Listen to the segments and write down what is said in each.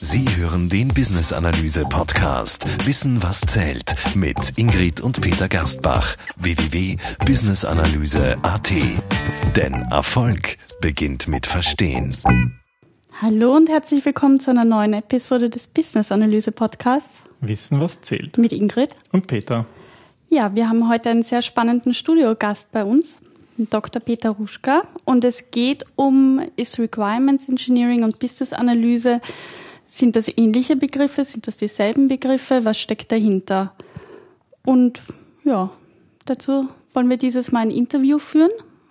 Sie hören den Business Analyse Podcast Wissen was zählt mit Ingrid und Peter Gerstbach www.businessanalyse.at. Denn Erfolg beginnt mit Verstehen. Hallo und herzlich willkommen zu einer neuen Episode des Business Analyse Podcasts Wissen was zählt mit Ingrid und Peter. Ja, wir haben heute einen sehr spannenden Studiogast bei uns. Dr. Peter Ruschka und es geht um ist Requirements Engineering und Business Analyse. Sind das ähnliche Begriffe? Sind das dieselben Begriffe? Was steckt dahinter? Und ja, dazu wollen wir dieses Mal ein Interview führen.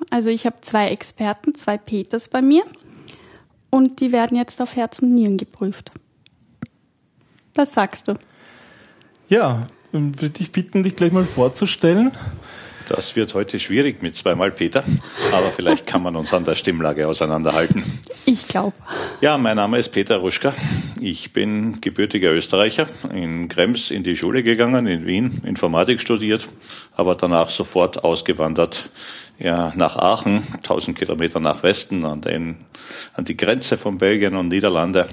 Also ich habe zwei Experten, zwei Peters bei mir und die werden jetzt auf Herz und Nieren geprüft. Was sagst du? Ja, würde ich bitten, dich gleich mal vorzustellen. Das wird heute schwierig mit zweimal Peter, aber vielleicht kann man uns an der Stimmlage auseinanderhalten. Ich glaube. Ja, mein Name ist Peter Ruschka. Ich bin gebürtiger Österreicher, in Krems in die Schule gegangen, in Wien Informatik studiert, aber danach sofort ausgewandert ja, nach Aachen, 1000 Kilometer nach Westen, an, den, an die Grenze von Belgien und Niederlande,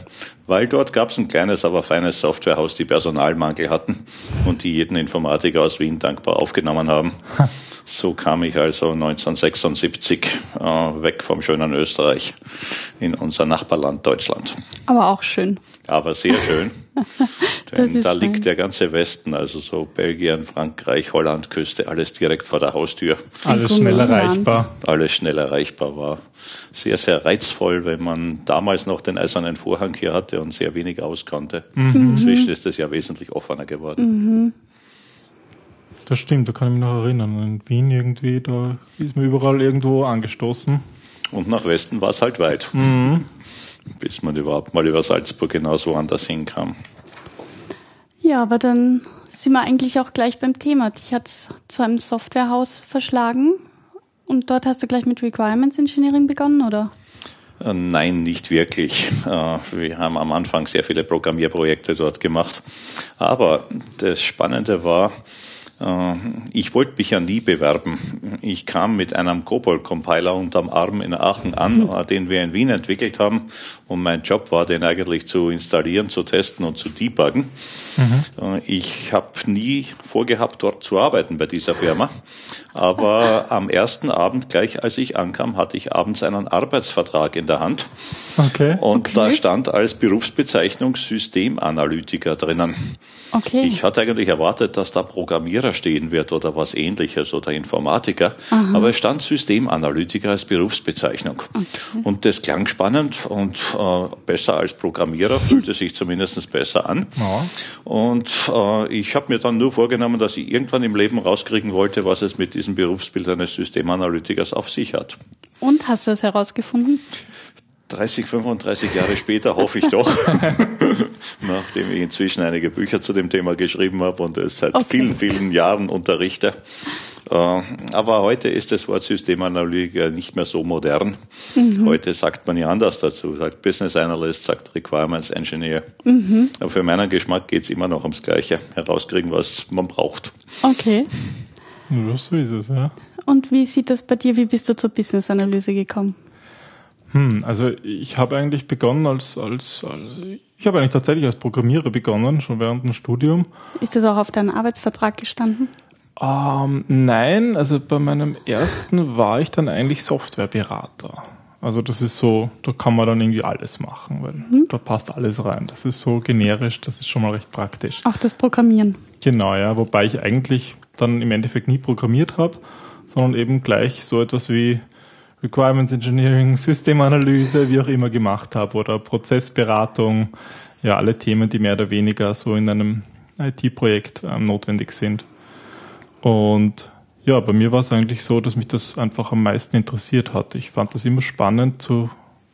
weil dort gab es ein kleines, aber feines Softwarehaus, die Personalmangel hatten und die jeden Informatiker aus Wien dankbar aufgenommen haben. So kam ich also 1976 äh, weg vom schönen Österreich in unser Nachbarland Deutschland. Aber auch schön. Aber sehr schön. Denn da liegt fein. der ganze Westen, also so Belgien, Frankreich, Holland, Küste, alles direkt vor der Haustür. Alles schnell erreichbar. Alles schnell erreichbar war. Sehr, sehr reizvoll, wenn man damals noch den eisernen Vorhang hier hatte und sehr wenig auskannte. Mhm. Inzwischen ist es ja wesentlich offener geworden. Mhm. Das stimmt, da kann ich mich noch erinnern. In Wien irgendwie, da ist man überall irgendwo angestoßen. Und nach Westen war es halt weit. Mhm. Bis man überhaupt mal über Salzburg hinaus woanders hinkam. Ja, aber dann sind wir eigentlich auch gleich beim Thema. Dich hat es zu einem Softwarehaus verschlagen und dort hast du gleich mit Requirements Engineering begonnen, oder? Äh, nein, nicht wirklich. Äh, wir haben am Anfang sehr viele Programmierprojekte dort gemacht. Aber das Spannende war, ich wollte mich ja nie bewerben. Ich kam mit einem COBOL-Compiler unterm Arm in Aachen an, mhm. Äh, den wir in Wien entwickelt haben. Und mein Job war, den eigentlich zu installieren, zu testen und zu debuggen. Mhm. Äh, ich habe nie vorgehabt, dort zu arbeiten bei dieser Firma. Aber am ersten Abend, gleich als ich ankam, hatte ich abends einen Arbeitsvertrag in der Hand. Okay. Und okay. da stand als Berufsbezeichnung Systemanalytiker drinnen. Okay. Ich hatte eigentlich erwartet, dass da Programmierer stehen wird oder was ähnliches oder Informatiker. Aha. Aber es stand Systemanalytiker als Berufsbezeichnung. Okay. Und das klang spannend und äh, besser als Programmierer, fühlte sich zumindest besser an. Ja. Und äh, ich habe mir dann nur vorgenommen, dass ich irgendwann im Leben rauskriegen wollte, was es mit diesem Berufsbild eines Systemanalytikers auf sich hat. Und hast du es herausgefunden? 30, 35 Jahre später hoffe ich doch, nachdem ich inzwischen einige Bücher zu dem Thema geschrieben habe und es seit okay. vielen, vielen Jahren unterrichte. Äh, aber heute ist das Wort Systemanalytiker nicht mehr so modern. Mhm. Heute sagt man ja anders dazu, sagt Business Analyst, sagt Requirements Engineer. Mhm. Aber für meinen Geschmack geht es immer noch ums Gleiche, herauskriegen, was man braucht. Okay. Ja, so ist es, ja. Und wie sieht das bei dir? Wie bist du zur Business Analyse gekommen? Hm, also ich habe eigentlich begonnen als, als, ich habe eigentlich tatsächlich als Programmierer begonnen, schon während dem Studium. Ist das auch auf deinem Arbeitsvertrag gestanden? Ähm, nein, also bei meinem ersten war ich dann eigentlich Softwareberater. Also das ist so, da kann man dann irgendwie alles machen, weil mhm. da passt alles rein. Das ist so generisch, das ist schon mal recht praktisch. Auch das Programmieren. Genau, ja, wobei ich eigentlich dann im Endeffekt nie programmiert habe, sondern eben gleich so etwas wie Requirements Engineering, Systemanalyse, wie auch immer gemacht habe oder Prozessberatung, ja, alle Themen, die mehr oder weniger so in einem IT-Projekt ähm, notwendig sind. Und ja, bei mir war es eigentlich so, dass mich das einfach am meisten interessiert hat. Ich fand das immer spannend zu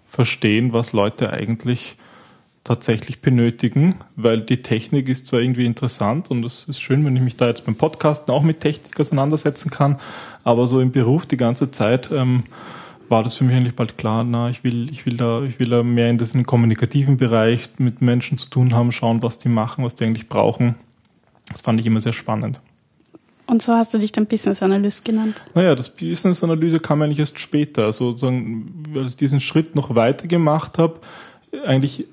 verstehen, was Leute eigentlich tatsächlich benötigen, weil die Technik ist zwar irgendwie interessant und es ist schön, wenn ich mich da jetzt beim Podcasten auch mit Technik auseinandersetzen kann, aber so im Beruf die ganze Zeit ähm, war das für mich eigentlich bald klar, na, ich will, ich will da, ich will da mehr in diesen kommunikativen Bereich mit Menschen zu tun haben, schauen, was die machen, was die eigentlich brauchen. Das fand ich immer sehr spannend. Und so hast du dich dann Business Analyst genannt. Naja, das Business Analyse kam eigentlich erst später. Also sozusagen, als ich diesen Schritt noch weiter gemacht habe, eigentlich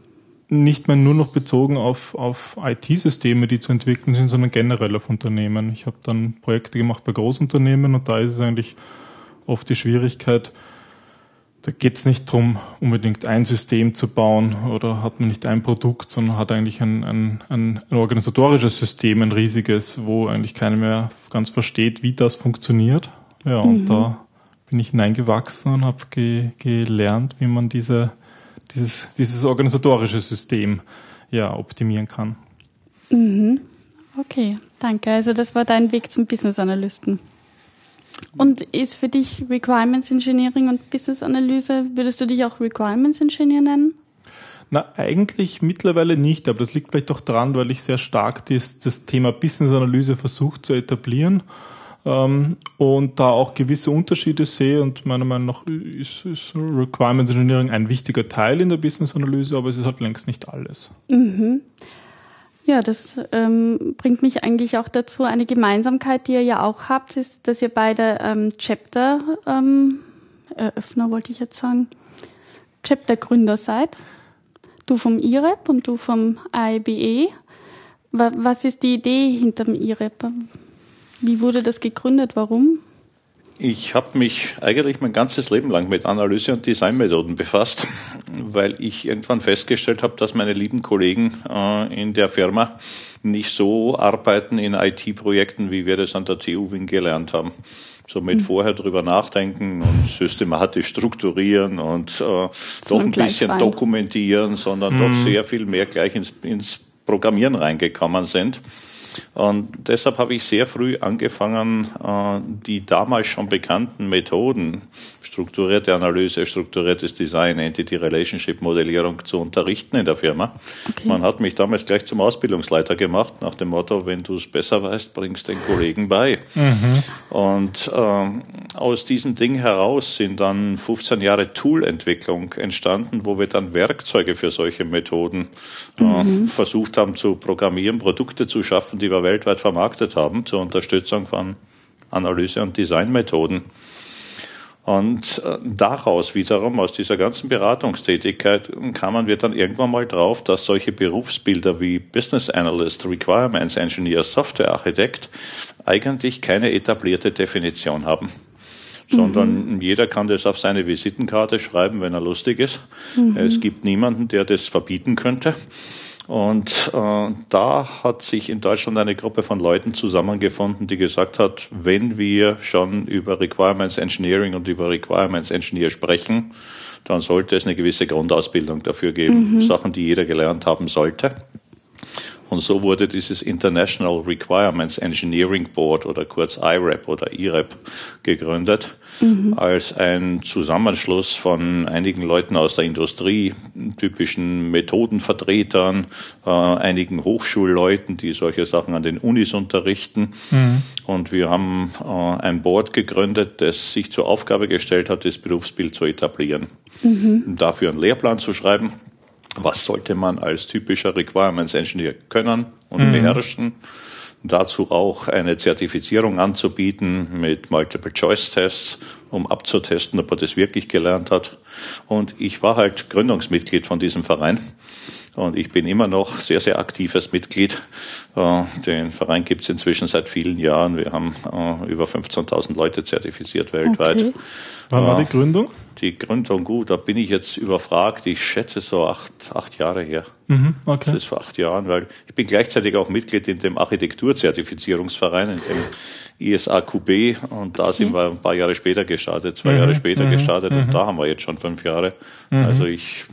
nicht mehr nur noch bezogen auf, auf IT-Systeme, die zu entwickeln sind, sondern generell auf Unternehmen. Ich habe dann Projekte gemacht bei Großunternehmen und da ist es eigentlich oft die Schwierigkeit, da geht es nicht darum, unbedingt ein System zu bauen oder hat man nicht ein Produkt, sondern hat eigentlich ein, ein, ein organisatorisches System, ein riesiges, wo eigentlich keiner mehr ganz versteht, wie das funktioniert. Ja, und mhm. da bin ich hineingewachsen und habe ge gelernt, wie man diese, dieses, dieses organisatorische System ja, optimieren kann. Mhm. Okay, danke. Also das war dein Weg zum Business Analysten. Und ist für dich Requirements Engineering und Business Analyse, würdest du dich auch Requirements Engineer nennen? Na, eigentlich mittlerweile nicht, aber das liegt vielleicht auch daran, weil ich sehr stark das, das Thema Business Analyse versuche zu etablieren ähm, und da auch gewisse Unterschiede sehe und meiner Meinung nach ist, ist Requirements Engineering ein wichtiger Teil in der Business Analyse, aber es ist halt längst nicht alles. Mhm. Ja, das ähm, bringt mich eigentlich auch dazu. Eine Gemeinsamkeit, die ihr ja auch habt, ist, dass ihr beide ähm, Chapter ähm, Eröffner, wollte ich jetzt sagen, Chapter-Gründer seid. Du vom IREP und du vom IBE. Was ist die Idee hinter dem IREP? Wie wurde das gegründet? Warum? Ich habe mich eigentlich mein ganzes Leben lang mit Analyse- und Designmethoden befasst, weil ich irgendwann festgestellt habe, dass meine lieben Kollegen äh, in der Firma nicht so arbeiten in IT-Projekten, wie wir das an der TU Wien gelernt haben. So mit mhm. vorher drüber nachdenken und systematisch strukturieren und äh, doch ein bisschen rein. dokumentieren, sondern mhm. doch sehr viel mehr gleich ins, ins Programmieren reingekommen sind. Und deshalb habe ich sehr früh angefangen, äh, die damals schon bekannten Methoden, strukturierte Analyse, strukturiertes Design, Entity Relationship Modellierung zu unterrichten in der Firma. Okay. Man hat mich damals gleich zum Ausbildungsleiter gemacht, nach dem Motto, wenn du es besser weißt, bringst den Kollegen bei. Mhm. Und äh, aus diesem Ding heraus sind dann 15 Jahre Toolentwicklung entstanden, wo wir dann Werkzeuge für solche Methoden äh, mhm. versucht haben zu programmieren, Produkte zu schaffen, die die wir weltweit vermarktet haben, zur Unterstützung von Analyse- und Designmethoden. Und äh, daraus wiederum, aus dieser ganzen Beratungstätigkeit, kamen wir dann irgendwann mal drauf, dass solche Berufsbilder wie Business Analyst, Requirements Engineer, Software Architect eigentlich keine etablierte Definition haben. Sondern mhm. jeder kann das auf seine Visitenkarte schreiben, wenn er lustig ist. Mhm. Es gibt niemanden, der das verbieten könnte. Und äh, da hat sich in Deutschland eine Gruppe von Leuten zusammengefunden, die gesagt hat, wenn wir schon über Requirements Engineering und über Requirements Engineer sprechen, dann sollte es eine gewisse Grundausbildung dafür geben, mhm. Sachen, die jeder gelernt haben sollte. Und so wurde dieses International Requirements Engineering Board oder kurz IREP oder IREP gegründet, mhm. als ein Zusammenschluss von einigen Leuten aus der Industrie, typischen Methodenvertretern, äh, einigen Hochschulleuten, die solche Sachen an den Unis unterrichten. Mhm. Und wir haben äh, ein Board gegründet, das sich zur Aufgabe gestellt hat, das Berufsbild zu etablieren. Mhm. Dafür einen Lehrplan zu schreiben was sollte man als typischer Requirements Engineer können und mhm. beherrschen. Dazu auch eine Zertifizierung anzubieten mit Multiple-Choice-Tests, um abzutesten, ob er das wirklich gelernt hat. Und ich war halt Gründungsmitglied von diesem Verein. Und ich bin immer noch sehr, sehr aktives Mitglied. Äh, den Verein gibt es inzwischen seit vielen Jahren. Wir haben äh, über 15.000 Leute zertifiziert weltweit. Okay. Wann war die Gründung? Die Gründung, gut, da bin ich jetzt überfragt. Ich schätze so acht, acht Jahre her. Mhm, okay. Das ist vor acht Jahren, weil ich bin gleichzeitig auch Mitglied in dem Architekturzertifizierungsverein, in dem ISAQB und da sind wir ein paar Jahre später gestartet, zwei mhm, Jahre später mhm, gestartet und mhm. da haben wir jetzt schon fünf Jahre. Mhm. Also ich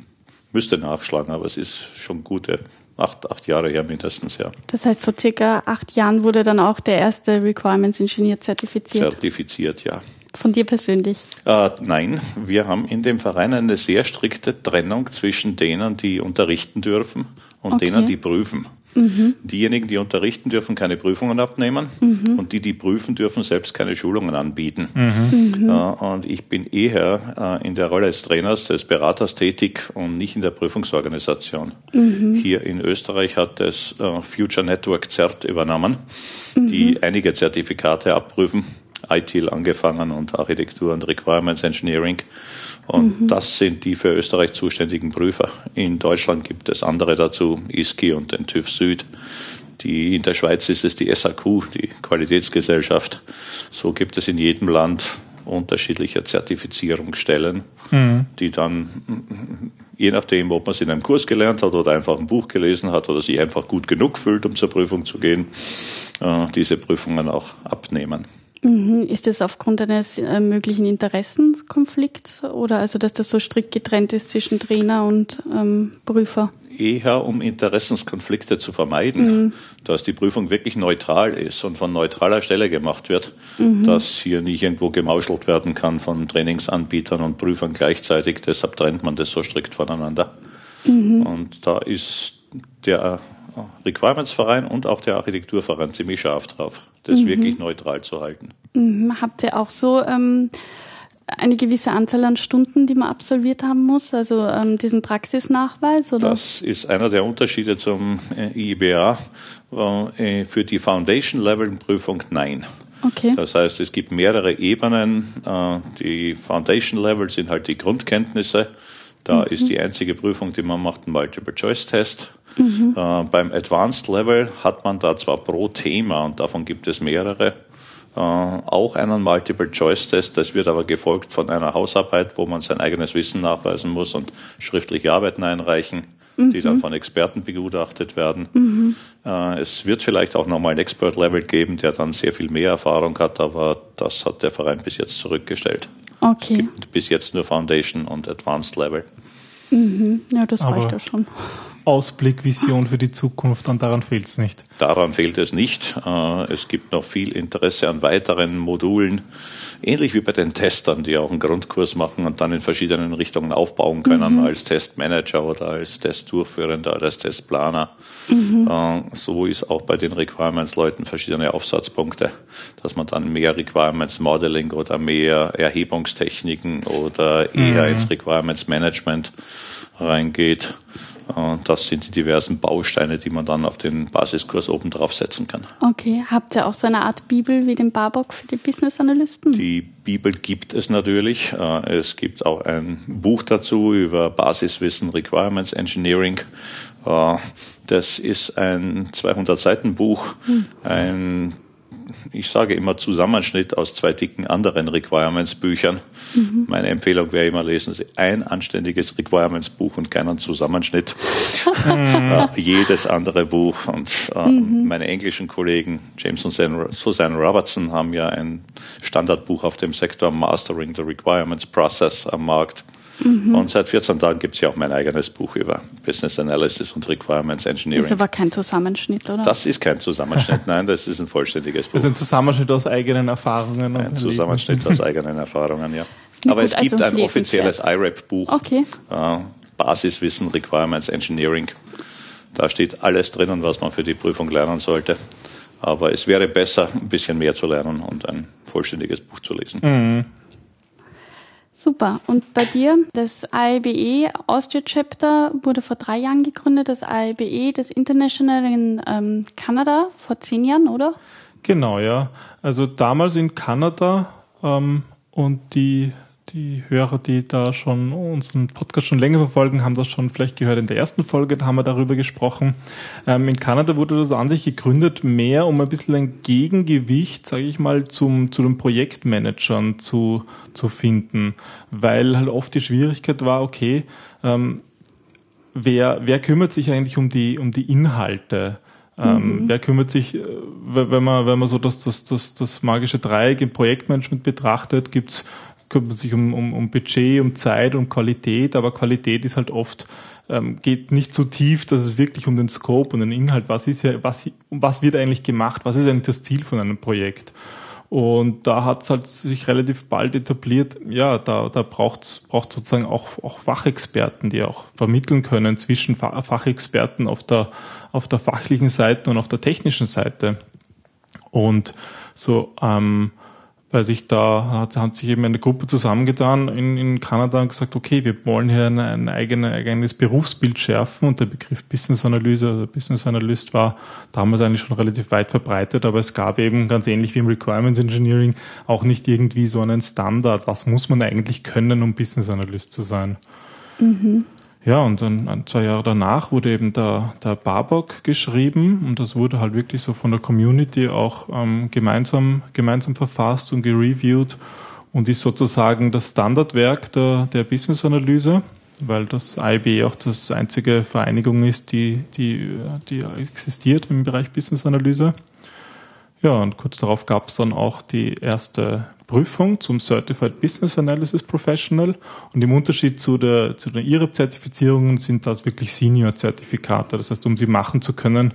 müsste nachschlagen, aber es ist schon gute acht, acht Jahre her mindestens, ja. Das heißt, vor circa acht Jahren wurde dann auch der erste Requirements Engineer zertifiziert? Zertifiziert, ja. Von dir persönlich? Äh, nein, wir haben in dem Verein eine sehr strikte Trennung zwischen denen, die unterrichten dürfen und okay. denen, die prüfen. Mhm. Diejenigen, die unterrichten, dürfen keine Prüfungen abnehmen mhm. und die, die prüfen, dürfen selbst keine Schulungen anbieten. Mhm. Äh, und ich bin eher äh, in der Rolle des Trainers, des Beraters tätig und nicht in der Prüfungsorganisation. Mhm. Hier in Österreich hat das äh, Future Network CERT übernommen, die mhm. einige Zertifikate abprüfen. ITIL angefangen und Architektur und Requirements Engineering. Und mhm. das sind die für Österreich zuständigen Prüfer. In Deutschland gibt es andere dazu, ISKI und den TÜV Süd. Die, in der Schweiz ist es die SAQ, die Qualitätsgesellschaft. So gibt es in jedem Land unterschiedliche Zertifizierungsstellen, mhm. die dann, je nachdem, ob man es in einem Kurs gelernt hat oder einfach ein Buch gelesen hat oder sich einfach gut genug fühlt, um zur Prüfung zu gehen, äh, diese Prüfungen auch abnehmen. Mhm. Ist das aufgrund eines äh, möglichen Interessenkonflikts oder also, dass das so strikt getrennt ist zwischen Trainer und ähm, Prüfer? Eher um Interessenskonflikte zu vermeiden, mhm. dass die Prüfung wirklich neutral ist und von neutraler Stelle gemacht wird, mhm. dass hier nicht irgendwo gemauschelt werden kann von Trainingsanbietern und Prüfern gleichzeitig. Deshalb trennt man das so strikt voneinander. Mhm. Und da ist der Requirements-Verein und auch der Architekturverein ziemlich scharf drauf, das mhm. wirklich neutral zu halten. Mhm. Habt ihr auch so ähm, eine gewisse Anzahl an Stunden, die man absolviert haben muss, also ähm, diesen Praxisnachweis? Oder? Das ist einer der Unterschiede zum äh, IBA. Äh, für die Foundation-Level-Prüfung nein. Okay. Das heißt, es gibt mehrere Ebenen. Äh, die Foundation-Level sind halt die Grundkenntnisse. Da mhm. ist die einzige Prüfung, die man macht, ein Multiple-Choice-Test. Mhm. Äh, beim Advanced Level hat man da zwar pro Thema, und davon gibt es mehrere, äh, auch einen Multiple-Choice-Test. Das wird aber gefolgt von einer Hausarbeit, wo man sein eigenes Wissen nachweisen muss und schriftliche Arbeiten einreichen, mhm. die dann von Experten begutachtet werden. Mhm. Äh, es wird vielleicht auch nochmal ein Expert-Level geben, der dann sehr viel mehr Erfahrung hat, aber das hat der Verein bis jetzt zurückgestellt. Okay. Es gibt bis jetzt nur Foundation und Advanced Level. Mhm. Ja, das reicht ja schon. Ausblick, Vision für die Zukunft und daran fehlt es nicht. Daran fehlt es nicht. Äh, es gibt noch viel Interesse an weiteren Modulen, ähnlich wie bei den Testern, die auch einen Grundkurs machen und dann in verschiedenen Richtungen aufbauen können, mhm. als Testmanager oder als Testdurchführender oder als Testplaner. Mhm. Äh, so ist auch bei den Requirements-Leuten verschiedene Aufsatzpunkte, dass man dann mehr Requirements Modeling oder mehr Erhebungstechniken oder eher mhm. ins Requirements Management reingeht. Äh, das sind die diversen Bausteine, die man dann auf den Basiskurs oben drauf setzen kann. Okay, habt ihr auch so eine Art Bibel wie den Barbock für die Business Analysten? Die Bibel gibt es natürlich. Äh, es gibt auch ein Buch dazu über Basiswissen Requirements Engineering. Äh, das ist ein 200 Seiten Buch, hm. ein ich sage immer Zusammenschnitt aus zwei dicken anderen Requirements-Büchern. Mhm. Meine Empfehlung wäre immer, lesen Sie ein anständiges Requirements-Buch und keinen Zusammenschnitt. äh, jedes andere Buch. Und äh, mhm. meine englischen Kollegen James und Susan Robertson haben ja ein Standardbuch auf dem Sektor Mastering the Requirements Process am Markt. Mhm. Und seit 14 Tagen gibt es ja auch mein eigenes Buch über Business Analysis und Requirements Engineering. Ist aber kein Zusammenschnitt, oder? Das ist kein Zusammenschnitt, nein, das ist ein vollständiges Buch. Das ist ein Zusammenschnitt aus eigenen Erfahrungen. Ein Zusammenschnitt aus eigenen Erfahrungen, ja. aber gut, es gibt also ein offizielles IRAP-Buch. Okay. Äh, Basiswissen, Requirements Engineering. Da steht alles drinnen, was man für die Prüfung lernen sollte. Aber es wäre besser, ein bisschen mehr zu lernen und ein vollständiges Buch zu lesen. Mhm. Super. Und bei dir, das IBE Austria Chapter wurde vor drei Jahren gegründet, das IBE, das International in ähm, Kanada, vor zehn Jahren, oder? Genau, ja. Also damals in Kanada ähm, und die die Hörer, die da schon unseren Podcast schon länger verfolgen, haben das schon vielleicht gehört. In der ersten Folge da haben wir darüber gesprochen. Ähm, in Kanada wurde das an sich gegründet, mehr um ein bisschen ein Gegengewicht, sage ich mal, zum, zu den Projektmanagern zu, zu finden. Weil halt oft die Schwierigkeit war, okay, ähm, wer, wer kümmert sich eigentlich um die, um die Inhalte? Ähm, mhm. Wer kümmert sich, äh, wenn man, wenn man so das, das, das, das magische Dreieck im Projektmanagement betrachtet, gibt's kümmert sich um, um, um Budget, um Zeit, um Qualität, aber Qualität ist halt oft ähm, geht nicht so tief, dass es wirklich um den Scope und den Inhalt, was ist ja, was, was wird eigentlich gemacht, was ist eigentlich das Ziel von einem Projekt? Und da hat es halt sich relativ bald etabliert, ja, da, da braucht es sozusagen auch, auch Fachexperten, die auch vermitteln können zwischen Fachexperten auf der, auf der fachlichen Seite und auf der technischen Seite. Und so ähm, weil sich da hat, hat sich eben eine Gruppe zusammengetan in, in Kanada und gesagt, okay, wir wollen hier ein, ein eigene, eigenes Berufsbild schärfen und der Begriff Business Analyse oder Business Analyst war damals eigentlich schon relativ weit verbreitet, aber es gab eben ganz ähnlich wie im Requirements Engineering auch nicht irgendwie so einen Standard, was muss man eigentlich können, um Business Analyst zu sein. Mhm. Ja, und dann zwei Jahre danach wurde eben der, der Barbock geschrieben und das wurde halt wirklich so von der Community auch ähm, gemeinsam, gemeinsam verfasst und gereviewt und ist sozusagen das Standardwerk der, der Business-Analyse, weil das IB auch das einzige Vereinigung ist, die, die, die existiert im Bereich Business-Analyse. Ja, und kurz darauf gab es dann auch die erste Prüfung zum Certified Business Analysis Professional. Und im Unterschied zu der, zu den IREP-Zertifizierungen sind das wirklich Senior-Zertifikate. Das heißt, um sie machen zu können,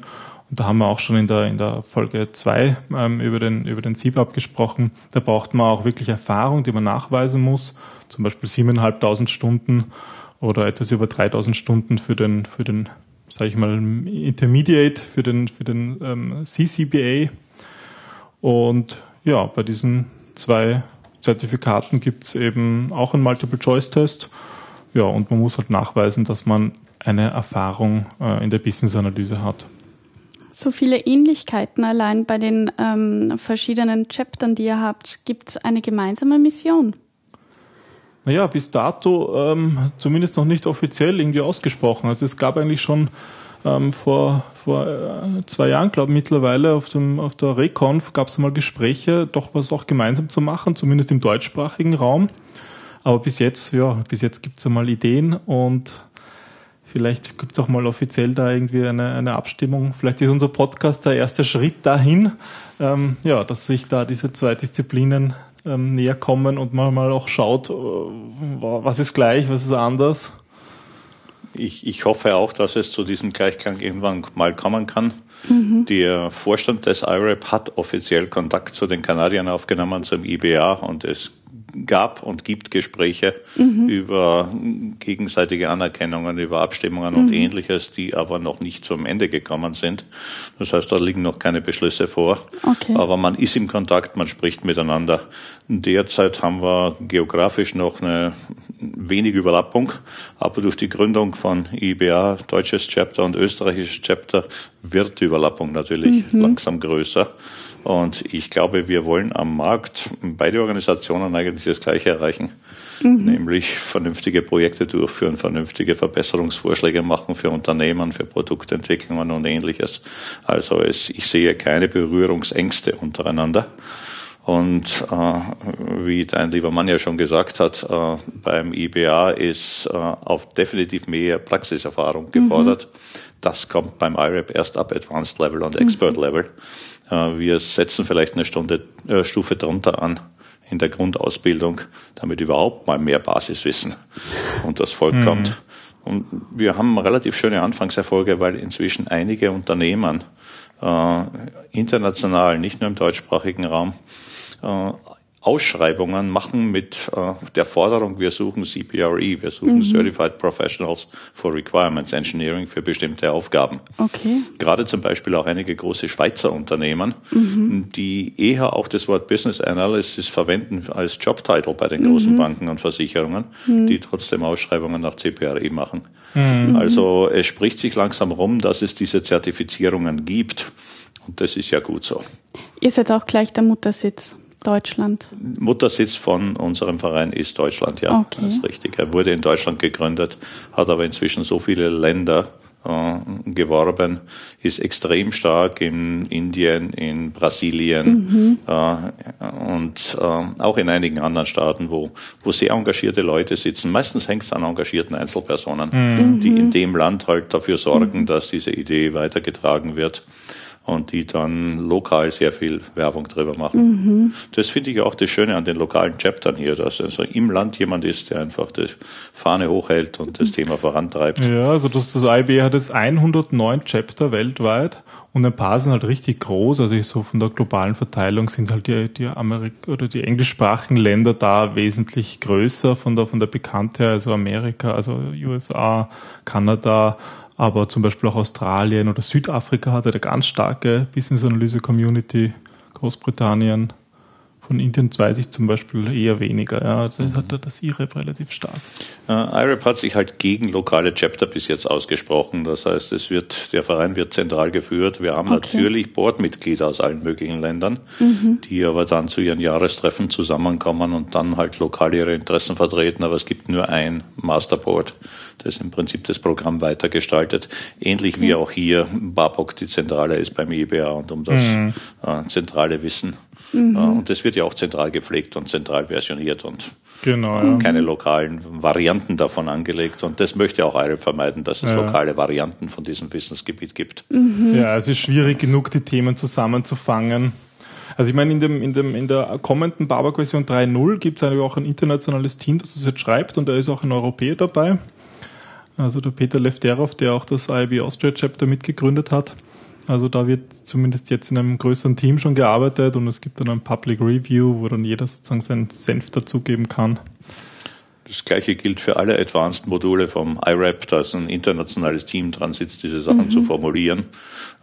und da haben wir auch schon in der, in der Folge zwei ähm, über den, über den CBAP gesprochen, da braucht man auch wirklich Erfahrung, die man nachweisen muss. Zum Beispiel 7.500 Stunden oder etwas über 3.000 Stunden für den, für den, sage ich mal, Intermediate, für den, für den ähm, CCBA. Und ja, bei diesen zwei Zertifikaten gibt es eben auch einen Multiple-Choice-Test. Ja, und man muss halt nachweisen, dass man eine Erfahrung äh, in der Business-Analyse hat. So viele Ähnlichkeiten allein bei den ähm, verschiedenen Chaptern, die ihr habt. Gibt es eine gemeinsame Mission? Naja, bis dato ähm, zumindest noch nicht offiziell irgendwie ausgesprochen. Also es gab eigentlich schon ähm, vor, vor äh, zwei Jahren, glaube ich, mittlerweile auf, dem, auf der Reconf gab es mal Gespräche, doch was auch gemeinsam zu machen, zumindest im deutschsprachigen Raum. Aber bis jetzt, ja, bis jetzt gibt es ja mal Ideen und vielleicht gibt es auch mal offiziell da irgendwie eine, eine Abstimmung. Vielleicht ist unser Podcast der erste Schritt dahin, ähm, ja, dass sich da diese zwei Disziplinen ähm, näher kommen und man mal auch schaut, äh, was ist gleich, was ist anders ich, ich hoffe auch, dass es zu diesem Gleichklang irgendwann mal kommen kann. Mhm. Der Vorstand des IRAP hat offiziell Kontakt zu den Kanadiern aufgenommen, zum IBA, und es gab und gibt Gespräche mhm. über gegenseitige Anerkennungen, über Abstimmungen mhm. und ähnliches, die aber noch nicht zum Ende gekommen sind. Das heißt, da liegen noch keine Beschlüsse vor. Okay. Aber man ist im Kontakt, man spricht miteinander. Derzeit haben wir geografisch noch eine wenig Überlappung, aber durch die Gründung von IBA, deutsches Chapter und österreichisches Chapter, wird die Überlappung natürlich mhm. langsam größer. Und ich glaube, wir wollen am Markt beide Organisationen eigentlich das Gleiche erreichen. Mhm. Nämlich vernünftige Projekte durchführen, vernünftige Verbesserungsvorschläge machen für Unternehmen, für Produktentwicklungen und ähnliches. Also es, ich sehe keine Berührungsängste untereinander. Und äh, wie dein lieber Mann ja schon gesagt hat, äh, beim IBA ist äh, auf definitiv mehr Praxiserfahrung mhm. gefordert. Mhm. Das kommt beim IRAP erst ab Advanced Level und Expert mhm. Level. Äh, wir setzen vielleicht eine Stunde, äh, Stufe drunter an in der Grundausbildung, damit überhaupt mal mehr Basiswissen und das Volk mhm. kommt. Und wir haben relativ schöne Anfangserfolge, weil inzwischen einige Unternehmen äh, international, nicht nur im deutschsprachigen Raum, äh, Ausschreibungen machen mit äh, der Forderung, wir suchen CPRE, wir suchen mhm. Certified Professionals for Requirements Engineering für bestimmte Aufgaben. Okay. Gerade zum Beispiel auch einige große Schweizer Unternehmen, mhm. die eher auch das Wort Business Analysis verwenden als Jobtitle bei den großen mhm. Banken und Versicherungen, mhm. die trotzdem Ausschreibungen nach CPRE machen. Mhm. Also es spricht sich langsam rum, dass es diese Zertifizierungen gibt. Und das ist ja gut so. Ihr seid auch gleich der Muttersitz. Deutschland. Muttersitz von unserem Verein ist Deutschland, ja. Okay. Das ist richtig. Er wurde in Deutschland gegründet, hat aber inzwischen so viele Länder äh, geworben, ist extrem stark in Indien, in Brasilien mhm. äh, und äh, auch in einigen anderen Staaten, wo, wo sehr engagierte Leute sitzen. Meistens hängt es an engagierten Einzelpersonen, mhm. die in dem Land halt dafür sorgen, mhm. dass diese Idee weitergetragen wird. Und die dann lokal sehr viel Werbung drüber machen. Mhm. Das finde ich auch das Schöne an den lokalen Chaptern hier, dass also im Land jemand ist, der einfach die Fahne hochhält und das Thema vorantreibt. Ja, also das, das IB hat jetzt 109 Chapter weltweit und ein paar sind halt richtig groß. Also so von der globalen Verteilung sind halt die, die Amerik oder die englischsprachigen Länder da wesentlich größer von der, von der Bekanntheit, also Amerika, also USA, Kanada, aber zum Beispiel auch Australien oder Südafrika hat eine ganz starke Business-Analyse-Community, Großbritannien. Von Indien weiß ich zum Beispiel eher weniger. Ja, das mhm. hat das IREP relativ stark. Uh, IREP hat sich halt gegen lokale Chapter bis jetzt ausgesprochen. Das heißt, es wird, der Verein wird zentral geführt. Wir haben okay. natürlich Boardmitglieder aus allen möglichen Ländern, mhm. die aber dann zu ihren Jahrestreffen zusammenkommen und dann halt lokal ihre Interessen vertreten. Aber es gibt nur ein Masterboard, das im Prinzip das Programm weitergestaltet. Ähnlich okay. wie auch hier BAPOC die Zentrale ist beim IBA und um das mhm. uh, zentrale Wissen Mhm. Und das wird ja auch zentral gepflegt und zentral versioniert und genau, ja. keine lokalen Varianten davon angelegt. Und das möchte auch IREP vermeiden, dass es ja. lokale Varianten von diesem Wissensgebiet gibt. Mhm. Ja, es ist schwierig genug, die Themen zusammenzufangen. Also ich meine, in, dem, in, dem, in der kommenden Babak-Version 3.0 gibt es eigentlich auch ein internationales Team, das das jetzt schreibt und da ist auch ein Europäer dabei. Also der Peter Lefterov, der auch das IB Austria Chapter mitgegründet hat. Also da wird zumindest jetzt in einem größeren Team schon gearbeitet und es gibt dann ein Public Review, wo dann jeder sozusagen seinen Senf dazugeben kann. Das gleiche gilt für alle Advanced Module vom IRAP, da ist ein internationales Team dran sitzt, diese Sachen mhm. zu formulieren.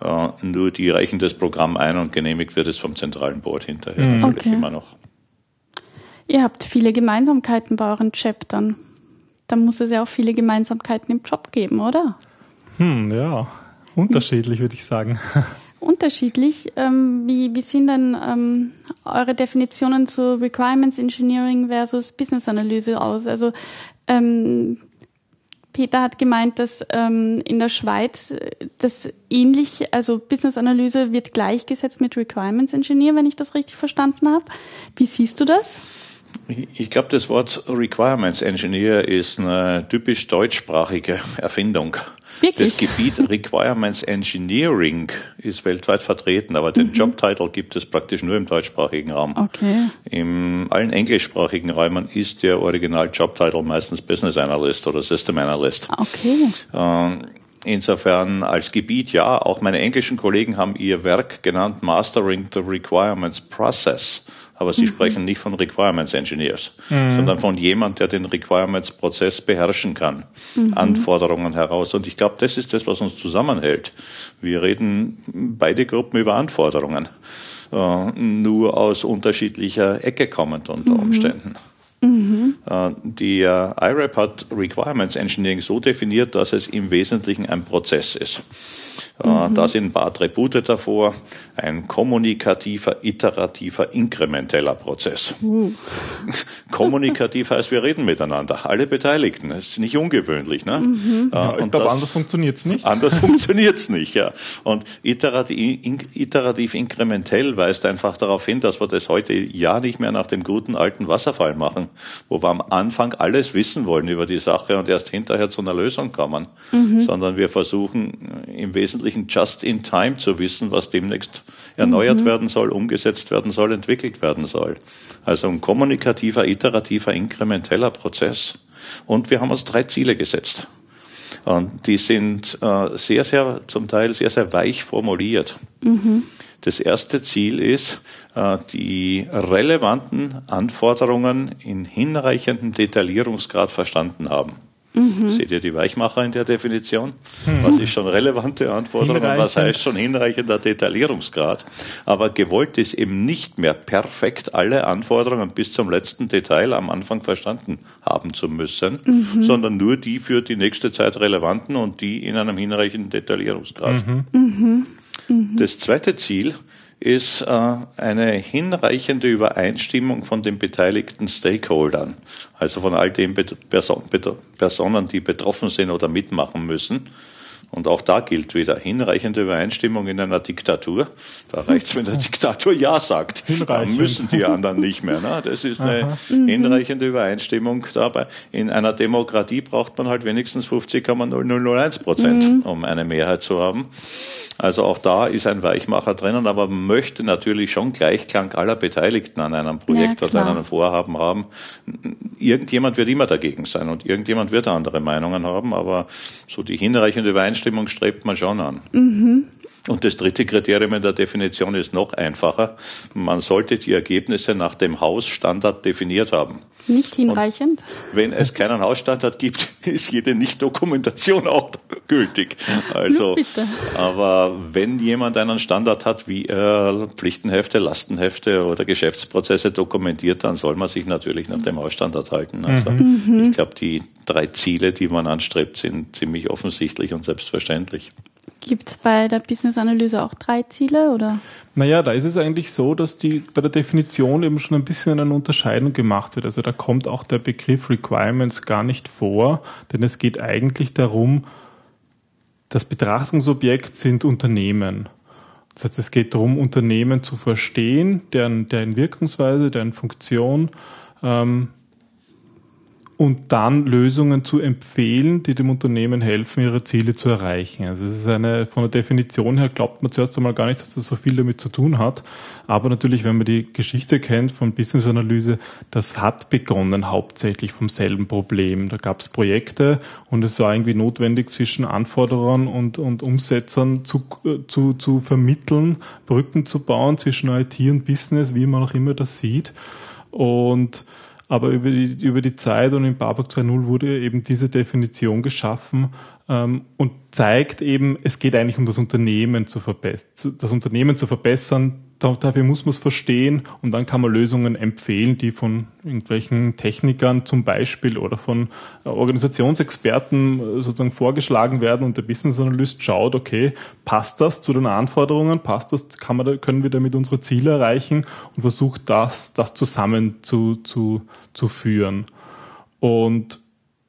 Uh, nur die reichen das Programm ein und genehmigt wird es vom zentralen Board hinterher mhm. natürlich okay. immer noch. Ihr habt viele Gemeinsamkeiten bei euren Chaptern. Da muss es ja auch viele Gemeinsamkeiten im Job geben, oder? Hm, ja. Unterschiedlich, würde ich sagen. Unterschiedlich. Ähm, wie, wie sind denn ähm, eure Definitionen zu Requirements Engineering versus Business Analyse aus? Also ähm, Peter hat gemeint, dass ähm, in der Schweiz äh, das ähnlich, also Business Analyse wird gleichgesetzt mit Requirements Engineer, wenn ich das richtig verstanden habe. Wie siehst du das? Ich glaube, das Wort Requirements Engineer ist eine typisch deutschsprachige Erfindung. Wirklich? Das Gebiet Requirements Engineering ist weltweit vertreten, aber den mhm. Jobtitel gibt es praktisch nur im deutschsprachigen Raum. Okay. In allen englischsprachigen Räumen ist der Original Jobtitel meistens Business Analyst oder System Analyst. Okay. Ähm, insofern als Gebiet ja, auch meine englischen Kollegen haben ihr Werk genannt Mastering the Requirements Process aber sie mhm. sprechen nicht von Requirements Engineers, mhm. sondern von jemand, der den Requirements Prozess beherrschen kann, mhm. Anforderungen heraus. Und ich glaube, das ist das, was uns zusammenhält. Wir reden beide Gruppen über Anforderungen, äh, nur aus unterschiedlicher Ecke kommend unter mhm. Umständen. Mhm. Äh, die IRAP hat Requirements Engineering so definiert, dass es im Wesentlichen ein Prozess ist. Äh, mhm. Da sind ein paar Attribute davor. Ein kommunikativer, iterativer, inkrementeller Prozess. Mhm. Kommunikativ heißt, wir reden miteinander, alle Beteiligten. Das ist nicht ungewöhnlich. Ne? Mhm. Äh, ja, ich glaube, anders funktioniert es nicht. Anders funktioniert es nicht, ja. Und iterativ, in, iterativ inkrementell weist einfach darauf hin, dass wir das heute ja nicht mehr nach dem guten alten Wasserfall machen, wo wir am Anfang alles wissen wollen über die Sache und erst hinterher zu einer Lösung kommen, mhm. sondern wir versuchen im Wesentlichen just in time zu wissen, was demnächst erneuert mhm. werden soll, umgesetzt werden soll, entwickelt werden soll. Also ein kommunikativer, iterativer, inkrementeller Prozess. Und wir haben uns drei Ziele gesetzt. Und die sind äh, sehr, sehr, zum Teil sehr, sehr weich formuliert. Mhm. Das erste Ziel ist, äh, die relevanten Anforderungen in hinreichendem Detaillierungsgrad verstanden haben. Mhm. Seht ihr die Weichmacher in der Definition? Mhm. Was ist schon relevante Anforderung und was heißt schon hinreichender Detaillierungsgrad? Aber gewollt ist eben nicht mehr perfekt alle Anforderungen bis zum letzten Detail am Anfang verstanden haben zu müssen, mhm. sondern nur die für die nächste Zeit relevanten und die in einem hinreichenden Detaillierungsgrad. Mhm. Mhm. Das zweite Ziel ist äh, eine hinreichende Übereinstimmung von den beteiligten Stakeholdern, also von all den Personen, die betroffen sind oder mitmachen müssen. Und auch da gilt wieder hinreichende Übereinstimmung in einer Diktatur. Da reicht es, wenn der Diktator Ja sagt. Dann müssen die anderen nicht mehr. Ne? Das ist eine Aha. hinreichende Übereinstimmung dabei. In einer Demokratie braucht man halt wenigstens 50,0001 Prozent, mhm. um eine Mehrheit zu haben. Also auch da ist ein Weichmacher drinnen, aber man möchte natürlich schon Gleichklang aller Beteiligten an einem Projekt Ja, oder einem Vorhaben haben. Irgendjemand wird immer dagegen sein und irgendjemand wird andere Meinungen haben, aber so die hinreichende Übereinstimmung strebt man schon an. Und das dritte Kriterium in der Definition ist noch einfacher. Man sollte die Ergebnisse nach dem Hausstandard definiert haben. Nicht hinreichend. Wenn es keinen Hausstandard gibt, ist jede Nicht-Dokumentation auch gültig. Also, aber wenn jemand einen Standard hat, wie er Pflichtenhefte, Lastenhefte oder Geschäftsprozesse dokumentiert, dann soll man sich natürlich nach dem Hausstandard halten. Also, ich glaube, die drei Ziele, die man anstrebt, sind ziemlich offensichtlich und selbstverständlich. Gibt es bei der Business-Analyse auch drei Ziele oder? Naja, da ist es eigentlich so, dass die bei der Definition eben schon ein bisschen eine Unterscheidung gemacht wird. Also da kommt auch der Begriff Requirements gar nicht vor, denn es geht eigentlich darum, das Betrachtungsobjekt sind Unternehmen. Das heißt, es geht darum, Unternehmen zu verstehen, deren, deren Wirkungsweise, deren Funktion ähm, und dann Lösungen zu empfehlen, die dem Unternehmen helfen, ihre Ziele zu erreichen. Also es ist eine, von der Definition her glaubt man zuerst einmal gar nicht, dass das so viel damit zu tun hat. Aber natürlich, wenn man die Geschichte kennt von Business Analyse, das hat begonnen hauptsächlich vom selben Problem. Da gab es Projekte und es war irgendwie notwendig, zwischen Anforderern und, und Umsetzern zu, zu, zu vermitteln, Brücken zu bauen zwischen IT und Business, wie man auch immer das sieht. Und aber über die, über die Zeit und in Babak 2.0 wurde eben diese Definition geschaffen ähm, und zeigt eben, es geht eigentlich um das Unternehmen zu verbessern, das Unternehmen zu verbessern. Da, dafür muss man es verstehen und dann kann man Lösungen empfehlen, die von irgendwelchen Technikern zum Beispiel oder von äh, Organisationsexperten äh, sozusagen vorgeschlagen werden und der Business Analyst schaut, okay, passt das zu den Anforderungen, passt das, kann man, können wir damit unsere Ziele erreichen und versucht das, das zusammen zu, zu, zu führen. Und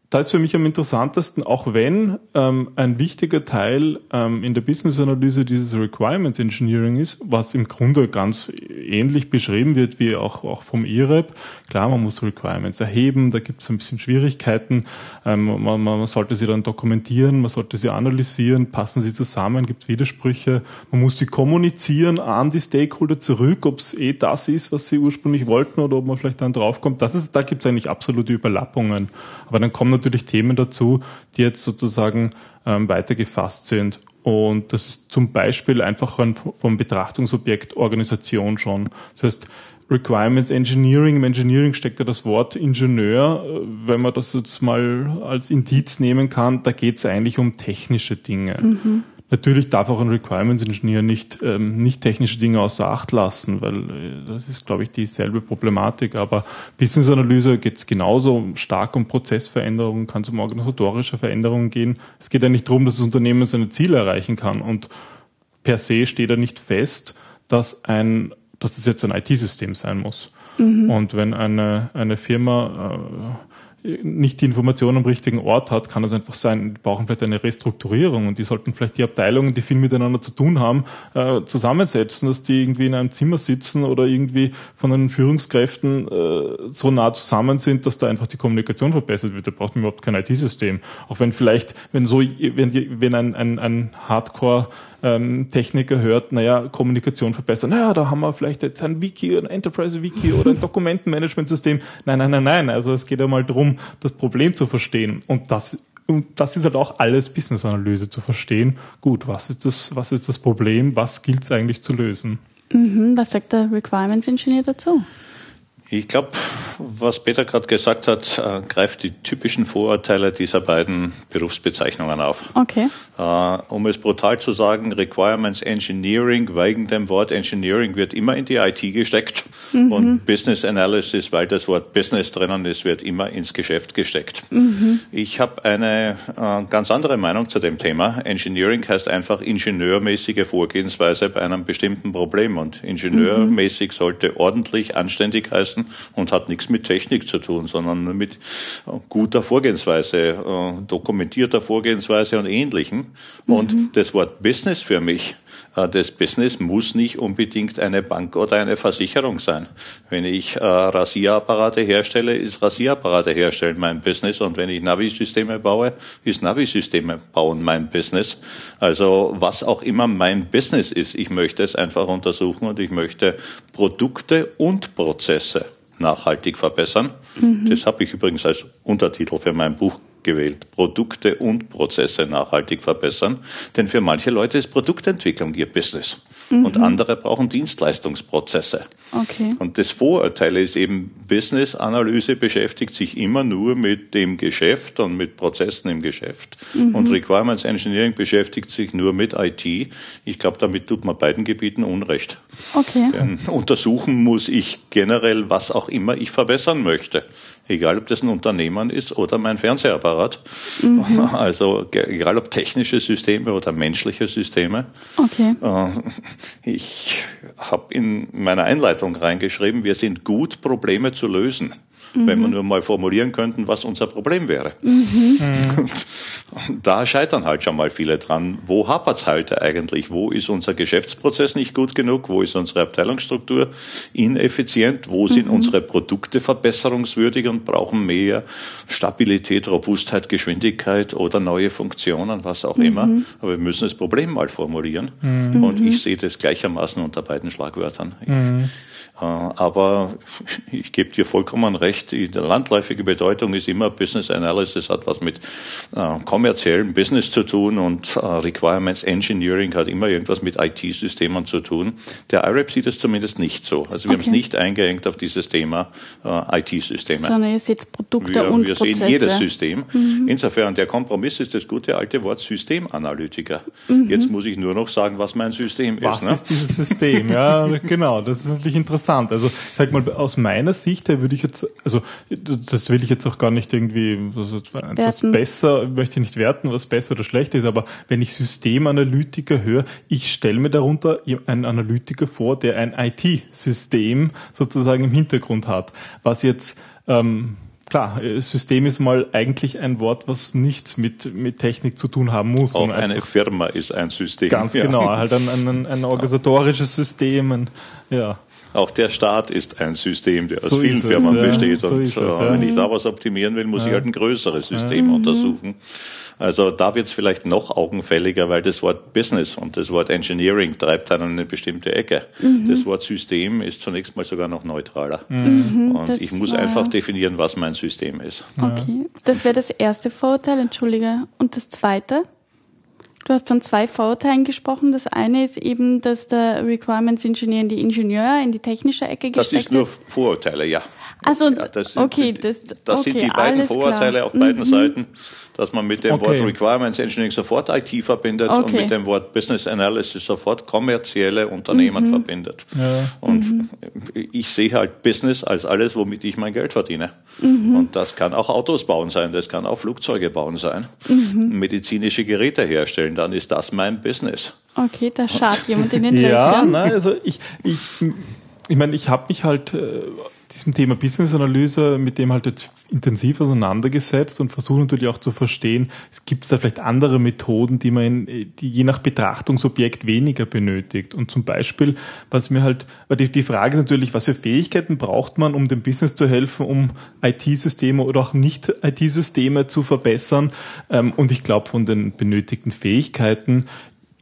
da ist für mich am interessantesten, auch wenn ähm, ein wichtiger Teil ähm, in der Business-Analyse dieses Requirement Engineering ist, was im Grunde ganz ähnlich beschrieben wird wie auch, auch vom IREP. Klar, man muss Requirements erheben, da gibt es ein bisschen Schwierigkeiten. Ähm, man, man sollte sie dann dokumentieren, man sollte sie analysieren, passen sie zusammen, gibt Widersprüche. Man muss sie kommunizieren an die Stakeholder zurück, ob es eh das ist, was sie ursprünglich wollten oder ob man vielleicht dann draufkommt. Das ist, da gibt es eigentlich absolute Überlappungen. Aber dann kommen natürlich Themen dazu, die jetzt sozusagen ähm, weiter gefasst sind. Und das ist zum Beispiel einfach ein, vom Betrachtungsobjekt Organisation schon. Das heißt, Requirements Engineering, im Engineering steckt ja das Wort Ingenieur. Äh, Wenn man das jetzt mal als Indiz nehmen kann, da geht es eigentlich um technische Dinge. Natürlich darf auch ein Requirements Engineer nicht, ähm, nicht technische Dinge außer Acht lassen, weil äh, das ist, glaube ich, dieselbe Problematik. Aber Business Analyse geht es genauso stark um Prozessveränderungen, kann es um organisatorische Veränderungen gehen. Es geht ja nicht darum, dass das Unternehmen seine Ziele erreichen kann. Und per se steht er nicht fest, dass ein, dass das jetzt ein IT-System sein muss. Und wenn eine, eine Firma äh, nicht die Information am richtigen Ort hat, kann es einfach sein, die brauchen vielleicht eine Restrukturierung und die sollten vielleicht die Abteilungen, die viel miteinander zu tun haben, äh, zusammensetzen, dass die irgendwie in einem Zimmer sitzen oder irgendwie von den Führungskräften äh, so nah zusammen sind, dass da einfach die Kommunikation verbessert wird. Da braucht man überhaupt kein IT-System. Auch wenn vielleicht, wenn so, wenn, die, wenn ein, ein, ein Hardcore ähm, Techniker hört, naja, Kommunikation verbessern, naja, da haben wir vielleicht jetzt ein Wiki, ein Enterprise-Wiki oder ein Dokumentenmanagementsystem. Nein, nein, nein, nein. Also es geht ja mal darum, das Problem zu verstehen. Und das, und das ist halt auch alles Business-Analyse zu verstehen. Gut, was ist das, was ist das Problem? Was gilt es eigentlich zu lösen? Mhm, was sagt der Requirements Engineer dazu? Ich glaube, was Peter gerade gesagt hat, äh, greift die typischen Vorurteile dieser beiden Berufsbezeichnungen auf. Okay. Äh, um es brutal zu sagen, Requirements Engineering, wegen dem Wort Engineering wird immer in die IT gesteckt und Business Analysis, weil das Wort Business drinnen ist, wird immer ins Geschäft gesteckt. Ich habe eine äh, ganz andere Meinung zu dem Thema. Engineering heißt einfach ingenieurmäßige Vorgehensweise bei einem bestimmten Problem und ingenieurmäßig sollte ordentlich, anständig heißen und hat nichts mit Technik zu tun, sondern nur mit äh, guter Vorgehensweise, äh, dokumentierter Vorgehensweise und Ähnlichem. Und das Wort Business für mich das Business muss nicht unbedingt eine Bank oder eine Versicherung sein. Wenn ich äh, Rasierapparate herstelle, ist Rasierapparate herstellen mein Business und wenn ich Navi-Systeme baue, ist Navi-Systeme bauen mein Business. Also was auch immer mein Business ist, ich möchte es einfach untersuchen und ich möchte Produkte und Prozesse nachhaltig verbessern. Mhm. Das habe ich übrigens als Untertitel für mein Buch gewählt. Produkte und Prozesse nachhaltig verbessern. Denn für manche Leute ist Produktentwicklung ihr Business. Mhm. Und andere brauchen Dienstleistungsprozesse. Okay. Und das Vorurteil ist eben, Business-Analyse beschäftigt sich immer nur mit dem Geschäft und mit Prozessen im Geschäft. Mhm. Und Requirements Engineering beschäftigt sich nur mit IT. Ich glaube, damit tut man beiden Gebieten Unrecht. Okay. Denn untersuchen muss ich generell, was auch immer ich verbessern möchte egal ob das ein Unternehmen ist oder mein Fernsehapparat. Mhm. Also egal ob technische Systeme oder menschliche Systeme. Okay. Äh, ich habe in meiner Einleitung reingeschrieben, wir sind gut, Probleme zu lösen mhm. wenn wir nur mal formulieren könnten, was unser Problem wäre. Mhm. Und da scheitern halt schon mal viele dran. Wo hapert es halt eigentlich? Wo ist unser Geschäftsprozess nicht gut genug? Wo ist unsere Abteilungsstruktur ineffizient? Wo sind mhm. unsere Produkte verbesserungswürdig und brauchen mehr Stabilität, Robustheit, Geschwindigkeit oder neue Funktionen, was auch immer? Mhm. Aber wir müssen das Problem mal formulieren. Mhm. Und ich sehe das gleichermaßen unter beiden Schlagwörtern. Ich, äh, aber ich gebe dir vollkommen recht, die landläufige Bedeutung ist immer Business Analysis hat was mit äh, kommerziellem Business zu tun und äh, Requirements Engineering hat immer irgendwas mit IT-Systemen zu tun. Der IRAP sieht es zumindest nicht so. Also wir okay. haben es nicht eingeengt auf dieses Thema IT-Systeme. Sondern ihr seht Produkte wir, und wir Prozesse. sehen jedes System. Mhm. Insofern, der Kompromiss ist das gute alte Wort Systemanalytiker. Mhm. Jetzt muss ich nur noch sagen, was mein System was ist. Was ne? ist dieses System? Ja, genau. Das ist natürlich interessant. Also sag mal, aus meiner Sicht würde ich jetzt, also das will ich jetzt auch gar nicht irgendwie also, etwas besser, möchte ich nicht werten, was besser oder schlechter ist, aber wenn ich Systemanalytiker höre, ich stelle mir darunter einen Analytiker vor, der ein IT-System sozusagen im Hintergrund hat, was jetzt ähm, Klar, System ist mal eigentlich ein Wort, was nichts mit, mit Technik zu tun haben muss. Auch eine Firma ist ein System. Ganz ja. genau, halt ein, ein, ein organisatorisches System. Ein, ja. Auch der Staat ist ein System, der aus so vielen Firmen ja. besteht. So und es, ja. wenn ich da was optimieren will, muss ja. ich halt ein größeres System untersuchen. Also da wird es vielleicht noch augenfälliger, weil das Wort Business und das Wort Engineering treibt dann eine bestimmte Ecke. Mhm. Das Wort System ist zunächst mal sogar noch neutraler. Mhm. Und das ich muss einfach definieren, was mein System ist. Okay, das wäre das erste Vorurteil, entschuldige. Und das zweite? Du hast von zwei Vorurteilen gesprochen. Das eine ist eben, dass der Requirements Engineer in die Ingenieur, in die technische Ecke gesteckt wird. Das ist nur Vorurteile, ja. Also, ja, das sind, okay, das, das okay, sind die beiden Vorurteile klar. auf beiden mhm. Seiten, dass man mit dem okay. Wort Requirements Engineering sofort IT verbindet okay. und mit dem Wort Business Analysis sofort kommerzielle Unternehmen mhm. verbindet. Ja. Und mhm. ich sehe halt Business als alles, womit ich mein Geld verdiene. Mhm. Und das kann auch Autos bauen sein, das kann auch Flugzeuge bauen sein, mhm. medizinische Geräte herstellen, dann ist das mein Business. Okay, da schaut jemand in den Löchern. Ja, nein, also ich, ich, ich meine, ich habe mich halt äh, diesem Thema Business Analyse mit dem halt jetzt intensiv auseinandergesetzt und versuche natürlich auch zu verstehen, es gibt da vielleicht andere Methoden, die man in, die je nach Betrachtungsobjekt weniger benötigt. Und zum Beispiel, was mir halt, weil die, die Frage ist natürlich, was für Fähigkeiten braucht man, um dem Business zu helfen, um IT-Systeme oder auch nicht IT-Systeme zu verbessern. Ähm, und ich glaube, von den benötigten Fähigkeiten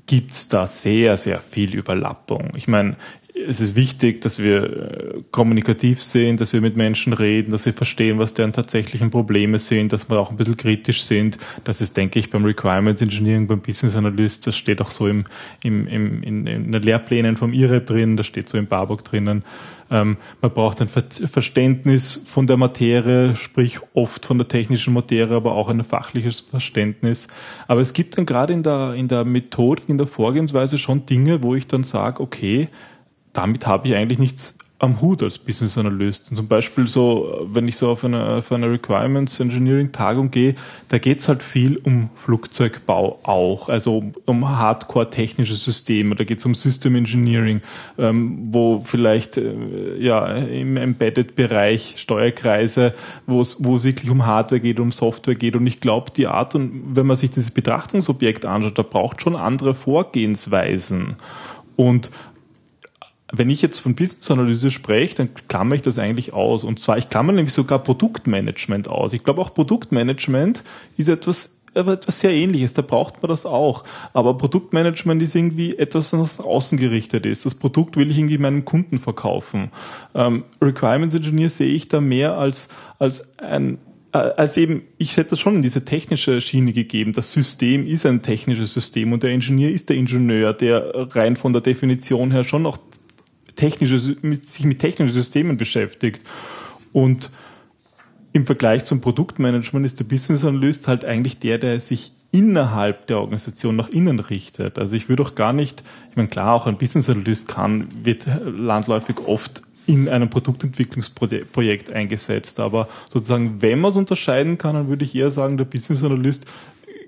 gibt's da sehr, sehr viel Überlappung. Ich meine, es ist wichtig, dass wir äh, kommunikativ sind, dass wir mit Menschen reden, dass wir verstehen, was deren tatsächlichen Probleme sind, dass wir auch ein bisschen kritisch sind. Das ist, denke ich, beim Requirements Engineering, beim Business Analyst, das steht auch so im, im, im, in, in den Lehrplänen vom IREP drin, das steht so im Barbock drinnen. Ähm, man braucht ein Verständnis von der Materie, sprich oft von der technischen Materie, aber auch ein fachliches Verständnis. Aber es gibt dann gerade in der, in der Methodik, in der Vorgehensweise schon Dinge, wo ich dann sage, okay, damit habe ich eigentlich nichts am Hut als Business Analyst. Und zum Beispiel so, wenn ich so auf eine, auf eine Requirements Engineering Tagung gehe, da geht's halt viel um Flugzeugbau auch, also um hardcore technische Systeme. Da geht's um System Engineering, ähm, wo vielleicht äh, ja im Embedded-Bereich Steuerkreise, wo es wo es wirklich um Hardware geht, um Software geht. Und ich glaube, die Art und wenn man sich dieses Betrachtungsobjekt anschaut, da braucht schon andere Vorgehensweisen. Und wenn ich jetzt von Business Analyse spreche, dann klammer ich das eigentlich aus. Und zwar, ich klammer nämlich sogar Produktmanagement aus. Ich glaube auch Produktmanagement ist etwas, etwas sehr ähnliches. Da braucht man das auch. Aber Produktmanagement ist irgendwie etwas, was außen gerichtet ist. Das Produkt will ich irgendwie meinem Kunden verkaufen. Ähm, Requirements Engineer sehe ich da mehr als, als ein, äh, als eben, ich hätte das schon in diese technische Schiene gegeben. Das System ist ein technisches System und der Ingenieur ist der Ingenieur, der rein von der Definition her schon noch technische, mit, sich mit technischen Systemen beschäftigt. Und im Vergleich zum Produktmanagement ist der Business Analyst halt eigentlich der, der sich innerhalb der Organisation nach innen richtet. Also ich würde auch gar nicht, ich meine klar, auch ein Business Analyst kann, wird landläufig oft in einem Produktentwicklungsprojekt eingesetzt. Aber sozusagen, wenn man es unterscheiden kann, dann würde ich eher sagen, der Business Analyst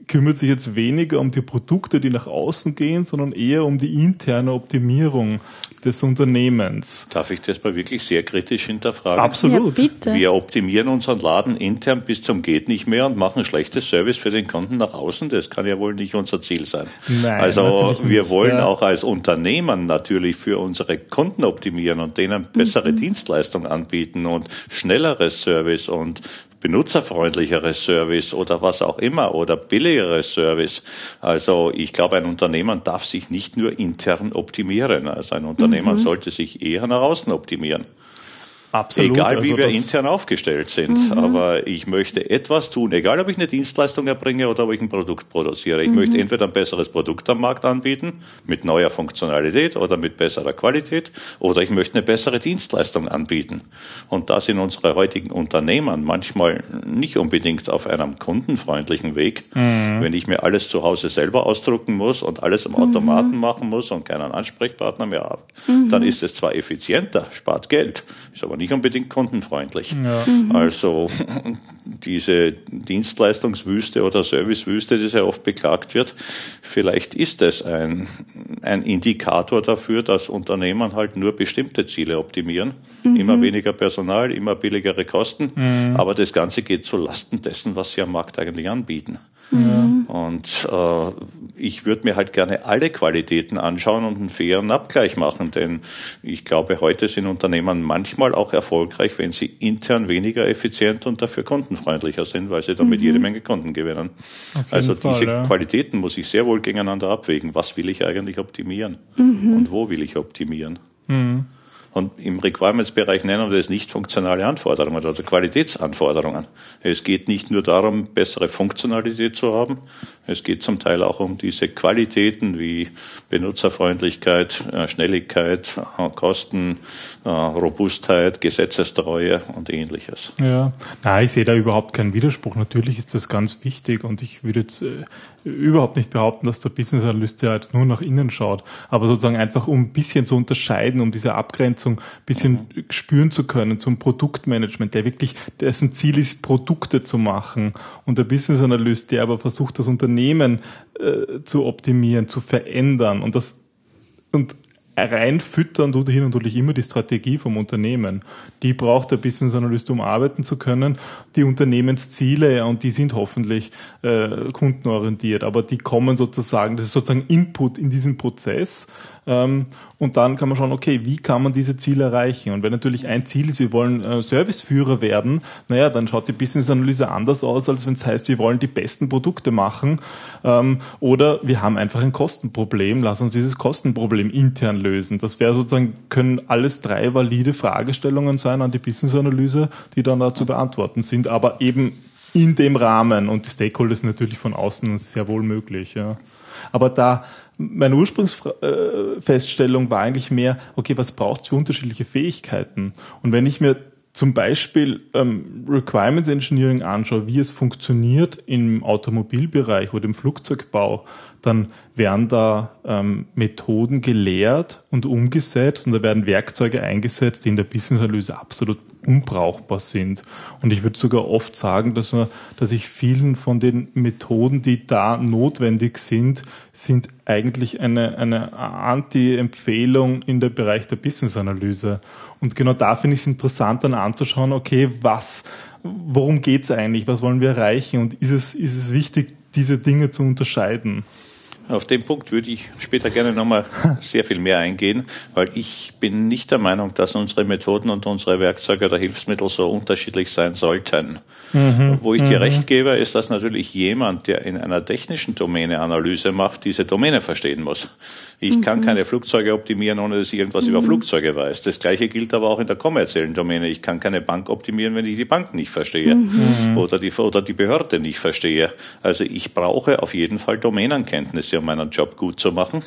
kümmert sich jetzt weniger um die Produkte, die nach außen gehen, sondern eher um die interne Optimierung des Unternehmens. Darf ich das mal wirklich sehr kritisch hinterfragen? Absolut. Ja, bitte. Wir optimieren unseren Laden intern bis zum geht nicht mehr und machen schlechtes Service für den Kunden nach außen. Das kann ja wohl nicht unser Ziel sein. Nein, also wir nicht, wollen ja. auch als Unternehmen natürlich für unsere Kunden optimieren und denen bessere Mhm. Dienstleistungen anbieten und schnelleres Service und benutzerfreundlicheres Service oder was auch immer oder billigeres Service. Also ich glaube, ein Unternehmen darf sich nicht nur intern optimieren. Also ein Unternehmen sollte sich eher nach außen optimieren. Absolut. Egal wie Also wir intern aufgestellt sind. Aber ich möchte etwas tun, egal ob ich eine Dienstleistung erbringe oder ob ich ein Produkt produziere. Ich möchte entweder ein besseres Produkt am Markt anbieten, mit neuer Funktionalität oder mit besserer Qualität, oder ich möchte eine bessere Dienstleistung anbieten. Und das in unsere heutigen Unternehmen manchmal nicht unbedingt auf einem kundenfreundlichen Weg. Wenn ich mir alles zu Hause selber ausdrucken muss und alles im Automaten machen muss und keinen Ansprechpartner mehr habe, dann ist es zwar effizienter, spart Geld, ist aber nicht unbedingt kundenfreundlich. Also diese Dienstleistungswüste oder Servicewüste, die sehr oft beklagt wird, vielleicht ist es ein, ein Indikator dafür, dass Unternehmen halt nur bestimmte Ziele optimieren. Immer weniger Personal, immer billigere Kosten, aber das Ganze geht zu Lasten dessen, was sie am Markt eigentlich anbieten. Und äh, ich würde mir halt gerne alle Qualitäten anschauen und einen fairen Abgleich machen, denn ich glaube, heute sind Unternehmen manchmal auch erfolgreich, wenn sie intern weniger effizient und dafür kundenfreundlicher sind, weil sie damit jede Menge Kunden gewinnen. Also Fall, diese ja. Qualitäten muss ich sehr wohl gegeneinander abwägen. Was will ich eigentlich optimieren und wo will ich optimieren? Und im Requirements-Bereich nennen wir das nicht funktionale Anforderungen oder Qualitätsanforderungen. Es geht nicht nur darum, bessere Funktionalität zu haben. Es geht zum Teil auch um diese Qualitäten wie Benutzerfreundlichkeit, äh, Schnelligkeit, äh, Kosten, äh, Robustheit, Gesetzestreue und ähnliches. Ja, nein, ich sehe da überhaupt keinen Widerspruch. Natürlich ist das ganz wichtig und ich würde jetzt überhaupt nicht behaupten, dass der Business Analyst ja jetzt nur nach innen schaut, aber sozusagen einfach um ein bisschen zu unterscheiden, um diese Abgrenzung ein bisschen spüren zu können zum Produktmanagement, der wirklich, dessen Ziel ist, Produkte zu machen und der Business Analyst, der aber versucht, das Unternehmen äh, zu optimieren, zu verändern und das und reinfüttern tut hin und natürlich immer die Strategie vom Unternehmen. Die braucht der Business Analyst, um arbeiten zu können. Die Unternehmensziele, ja, und die sind hoffentlich äh, kundenorientiert, aber die kommen sozusagen, das ist sozusagen Input in diesen Prozess. Ähm, und dann kann man schauen, okay, wie kann man diese Ziele erreichen? Und wenn natürlich ein Ziel ist, wir wollen äh, Serviceführer werden, naja, dann schaut die Business-Analyse anders aus, als wenn es heißt, wir wollen die besten Produkte machen. Ähm, oder wir haben einfach ein Kostenproblem, lass uns dieses Kostenproblem intern lösen. Das wäre sozusagen, können alles drei valide Fragestellungen sein an die Business-Analyse, die dann da zu beantworten sind, aber eben in dem Rahmen und die Stakeholders natürlich von außen sehr wohl möglich. Ja. Aber da meine Ursprungsfeststellung war eigentlich mehr, okay, was braucht es für unterschiedliche Fähigkeiten? Und wenn ich mir zum Beispiel ähm, Requirements Engineering anschaue, wie es funktioniert im Automobilbereich oder im Flugzeugbau, dann werden da ähm, Methoden gelehrt und umgesetzt und da werden Werkzeuge eingesetzt, die in der Business-Analyse absolut unbrauchbar sind. Und ich würde sogar oft sagen, dass, man, dass ich vielen von den Methoden, die da notwendig sind, sind eigentlich eine, eine Anti-Empfehlung in der Bereich der Business-Analyse. Und genau da finde ich es interessant, dann anzuschauen, okay, was, worum geht es eigentlich, was wollen wir erreichen und ist es, ist es wichtig, diese Dinge zu unterscheiden? Auf den Punkt würde ich später gerne nochmal sehr viel mehr eingehen, weil ich bin nicht der Meinung, dass unsere Methoden und unsere Werkzeuge oder Hilfsmittel so unterschiedlich sein sollten. Mhm. Wo ich dir mhm. recht gebe, ist, dass natürlich jemand, der in einer technischen Domäne Analyse macht, diese Domäne verstehen muss. Ich mhm. kann keine Flugzeuge optimieren, ohne dass ich irgendwas mhm. über Flugzeuge weiß. Das gleiche gilt aber auch in der kommerziellen Domäne. Ich kann keine Bank optimieren, wenn ich die Bank nicht verstehe mhm. oder, die, oder die Behörde nicht verstehe. Also ich brauche auf jeden Fall Domänenkenntnisse, um meinen Job gut zu machen.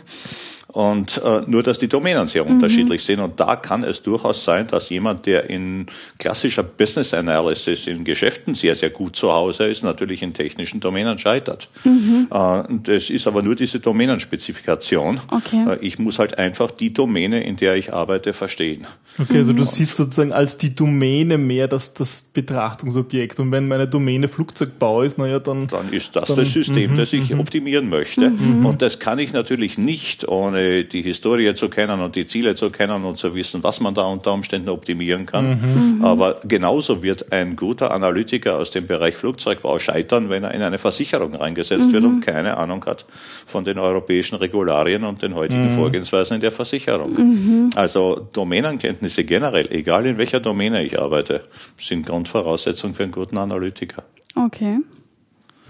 Und äh, nur, dass die Domänen sehr mhm. unterschiedlich sind. Und da kann es durchaus sein, dass jemand, der in klassischer Business Analysis in Geschäften sehr, sehr gut zu Hause ist, natürlich in technischen Domänen scheitert. Mhm. Äh, das ist aber nur diese Domänenspezifikation. Okay. Äh, ich muss halt einfach die Domäne, in der ich arbeite, verstehen. Okay, also du mhm. siehst sozusagen als die Domäne mehr das, das Betrachtungsobjekt. Und wenn meine Domäne Flugzeugbau ist, naja, dann... Dann ist das dann, das System, mhm, das ich mhm. optimieren möchte. Und das kann ich natürlich nicht ohne ohne die Historie zu kennen und die Ziele zu kennen und zu wissen, was man da unter Umständen optimieren kann. Mhm. mhm. Aber genauso wird ein guter Analytiker aus dem Bereich Flugzeugbau scheitern, wenn er in eine Versicherung reingesetzt mhm. wird und keine Ahnung hat von den europäischen Regularien und den heutigen mhm. Vorgehensweisen in der Versicherung. Mhm. Also Domänenkenntnisse generell, egal in welcher Domäne ich arbeite, sind Grundvoraussetzungen für einen guten Analytiker. Okay.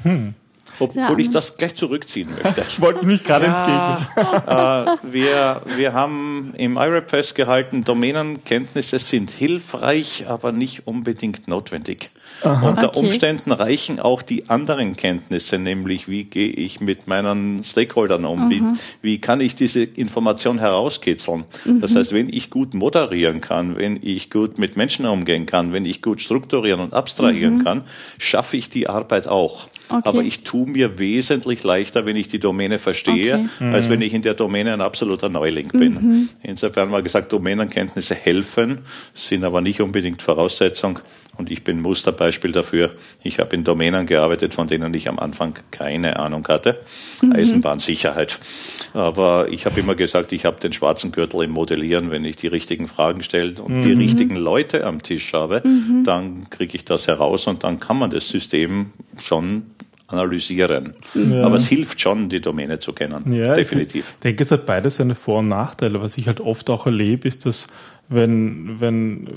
Hm. Obwohl ja. ich das gleich zurückziehen möchte. ich wollte mich gerade ja, entgegen. Äh, wir, wir haben im IRAP festgehalten, Domänenkenntnisse sind hilfreich, aber nicht unbedingt notwendig. Aha. Unter okay. Umständen reichen auch die anderen Kenntnisse, nämlich wie gehe ich mit meinen Stakeholdern um, wie, wie kann ich diese Information herauskitzeln. Mhm. Das heißt, wenn ich gut moderieren kann, wenn ich gut mit Menschen umgehen kann, wenn ich gut strukturieren und abstrahieren mhm. kann, schaffe ich die Arbeit auch. Okay. Aber ich tue mir wesentlich leichter, wenn ich die Domäne verstehe, okay. mhm. als wenn ich in der Domäne ein absoluter Neuling bin. Mhm. Insofern mal gesagt, Domänenkenntnisse helfen, sind aber nicht unbedingt Voraussetzung. Und ich bin Musterbeispiel dafür. Ich habe in Domänen gearbeitet, von denen ich am Anfang keine Ahnung hatte. Mhm. Eisenbahnsicherheit. Aber ich habe immer gesagt, ich habe den schwarzen Gürtel im Modellieren. Wenn ich die richtigen Fragen stelle und mhm. die richtigen Leute am Tisch habe, mhm. dann kriege ich das heraus und dann kann man das System schon analysieren. Ja. Aber es hilft schon, die Domäne zu kennen. Ja, definitiv. Ich denke, es hat beides seine Vor- und Nachteile. Was ich halt oft auch erlebe, ist, dass wenn, wenn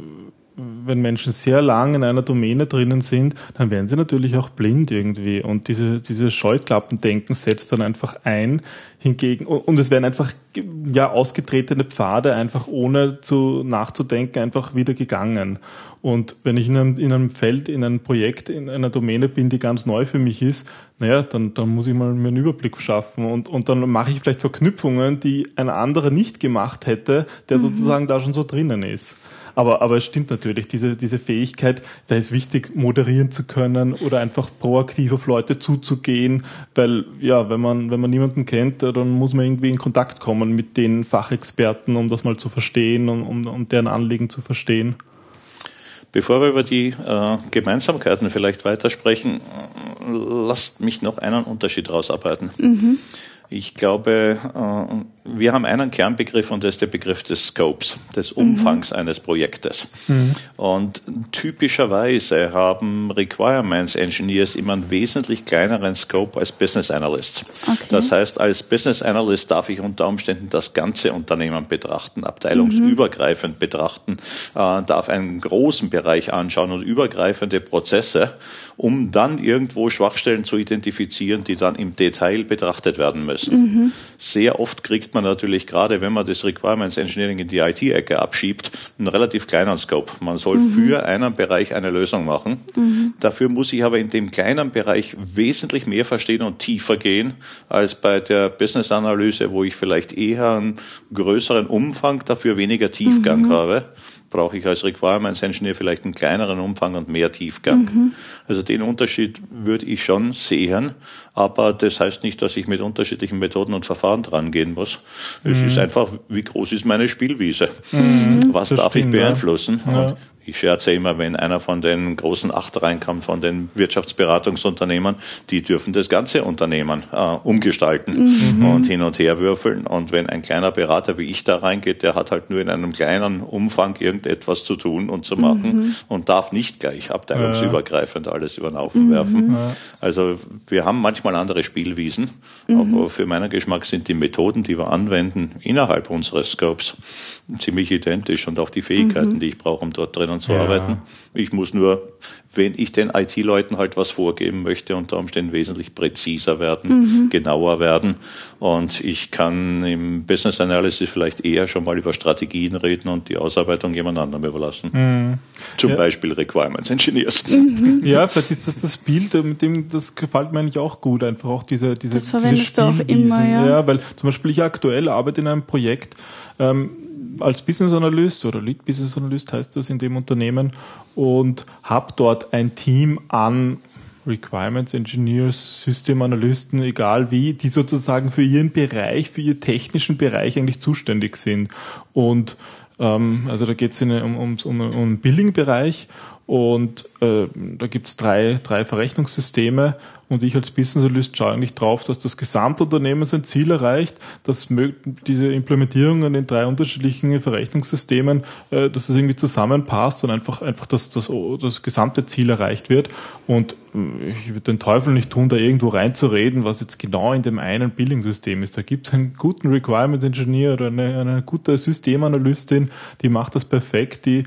wenn Menschen sehr lang in einer Domäne drinnen sind, dann werden sie natürlich auch blind irgendwie. Und diese, diese Scheuklappendenken setzt dann einfach ein. Hingegen, und es werden einfach, ja, ausgetretene Pfade einfach ohne zu nachzudenken einfach wieder gegangen. Und wenn ich in einem, in einem Feld, in einem Projekt, in einer Domäne bin, die ganz neu für mich ist, naja, dann, dann muss ich mal mir einen Überblick schaffen und, und dann mache ich vielleicht Verknüpfungen, die ein anderer nicht gemacht hätte, der mhm. sozusagen da schon so drinnen ist. Aber, aber es stimmt natürlich, diese, diese Fähigkeit, da ist wichtig, moderieren zu können oder einfach proaktiv auf Leute zuzugehen, weil, ja, wenn man, wenn man niemanden kennt, dann muss man irgendwie in Kontakt kommen mit den Fachexperten, um das mal zu verstehen und um, um deren Anliegen zu verstehen. Bevor wir über die äh, Gemeinsamkeiten vielleicht weitersprechen, lasst mich noch einen Unterschied rausarbeiten. Mhm. Ich glaube, äh, wir haben einen Kernbegriff und das ist der Begriff des Scopes, des mhm. Umfangs mhm. eines Projektes. Mhm. Und typischerweise haben Requirements Engineers immer einen wesentlich kleineren Scope als Business Analysts. Okay. Das heißt, als Business Analyst darf ich unter Umständen das ganze Unternehmen betrachten, abteilungsübergreifend mhm. betrachten, äh, darf einen großen Bereich anschauen und übergreifende Prozesse, um dann irgendwo Schwachstellen zu identifizieren, die dann im Detail betrachtet werden müssen. Mhm. Sehr oft kriegt man natürlich gerade, wenn man das Requirements Engineering in die IT-Ecke abschiebt, einen relativ kleinen Scope. Man soll mhm. für einen Bereich eine Lösung machen. Mhm. Dafür muss ich aber in dem kleinen Bereich wesentlich mehr verstehen und tiefer gehen als bei der Business-Analyse, wo ich vielleicht eher einen größeren Umfang, dafür weniger Tiefgang mhm. habe. Brauche ich als Requirements Engineer vielleicht einen kleineren Umfang und mehr Tiefgang. Mhm. Also den Unterschied würde ich schon sehen, aber das heißt nicht, dass ich mit unterschiedlichen Methoden und Verfahren dran gehen muss. Es mhm. ist einfach, wie groß ist meine Spielwiese? Mhm. Was das darf stimmt, ich beeinflussen? Ja ich scherze immer, wenn einer von den großen acht reinkommt, von den Wirtschaftsberatungsunternehmen, die dürfen das ganze Unternehmen äh, umgestalten mhm. und hin und her würfeln. Und wenn ein kleiner Berater wie ich da reingeht, der hat halt nur in einem kleinen Umfang irgendetwas zu tun und zu machen mhm. und darf nicht gleich abteilungsübergreifend alles über den Haufen mhm. werfen. Also wir haben manchmal andere Spielwiesen, mhm. aber für meinen Geschmack sind die Methoden, die wir anwenden, innerhalb unseres Scopes ziemlich identisch und auch die Fähigkeiten, mhm. die ich brauche, um dort drinnen zu ja. arbeiten. Ich muss nur, wenn ich den IT-Leuten halt was vorgeben möchte, unter Umständen wesentlich präziser werden, mhm. genauer werden. Und ich kann im Business Analysis vielleicht eher schon mal über Strategien reden und die Ausarbeitung jemand anderem überlassen. Mhm. Zum ja. Beispiel Requirements Engineers. Mhm. Ja, vielleicht ist das das Bild, mit dem, das gefällt mir eigentlich auch gut, einfach auch diese, diese, das verwendest diese du auch immer, ja. ja. weil zum Beispiel ich aktuell arbeite in einem Projekt, ähm, als Business Analyst oder Lead Business Analyst heißt das in dem Unternehmen und habe dort ein Team an Requirements Engineers, Systemanalysten, egal wie, die sozusagen für ihren Bereich, für ihren technischen Bereich eigentlich zuständig sind. Und ähm, also da geht es um, um, um, um den Billing-Bereich und äh, da gibt es drei, drei Verrechnungssysteme und ich als Business Analyst schaue eigentlich drauf, dass das Gesamtunternehmen sein Ziel erreicht, dass diese Implementierung an den drei unterschiedlichen Verrechnungssystemen, äh, dass das irgendwie zusammenpasst und einfach, einfach dass das, das gesamte Ziel erreicht wird. Und äh, ich würde den Teufel nicht tun, da irgendwo reinzureden, was jetzt genau in dem einen Billing-System ist. Da gibt es einen guten Requirement Engineer oder eine, eine gute Systemanalystin, die macht das perfekt, die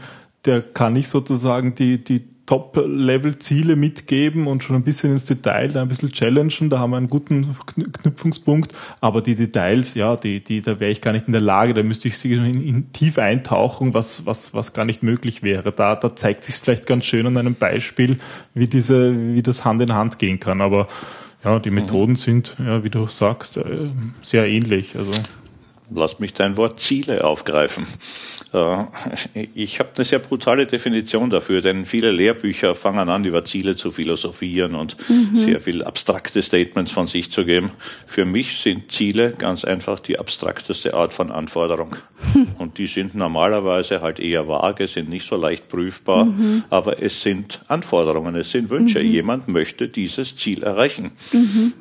der kann nicht sozusagen die, die Top-Level-Ziele mitgeben und schon ein bisschen ins Detail, da ein bisschen challengen, da haben wir einen guten Knüpfungspunkt, aber die Details, ja, die, die, da wäre ich gar nicht in der Lage, da müsste ich in, in tief eintauchen, was, was, was gar nicht möglich wäre. Da, da zeigt sich vielleicht ganz schön an einem Beispiel, wie diese, wie das Hand in Hand gehen kann, aber ja, die Methoden mhm. sind, ja, wie du sagst, äh, sehr ähnlich, also. Lass mich dein Wort Ziele aufgreifen. Ich habe eine sehr brutale Definition dafür, denn viele Lehrbücher fangen an, über Ziele zu philosophieren und mhm. sehr viel abstrakte Statements von sich zu geben. Für mich sind Ziele ganz einfach die abstrakteste Art von Anforderung. Und die sind normalerweise halt eher vage, sind nicht so leicht prüfbar, mhm. aber es sind Anforderungen, es sind Wünsche. Mhm. Jemand möchte dieses Ziel erreichen. Mhm.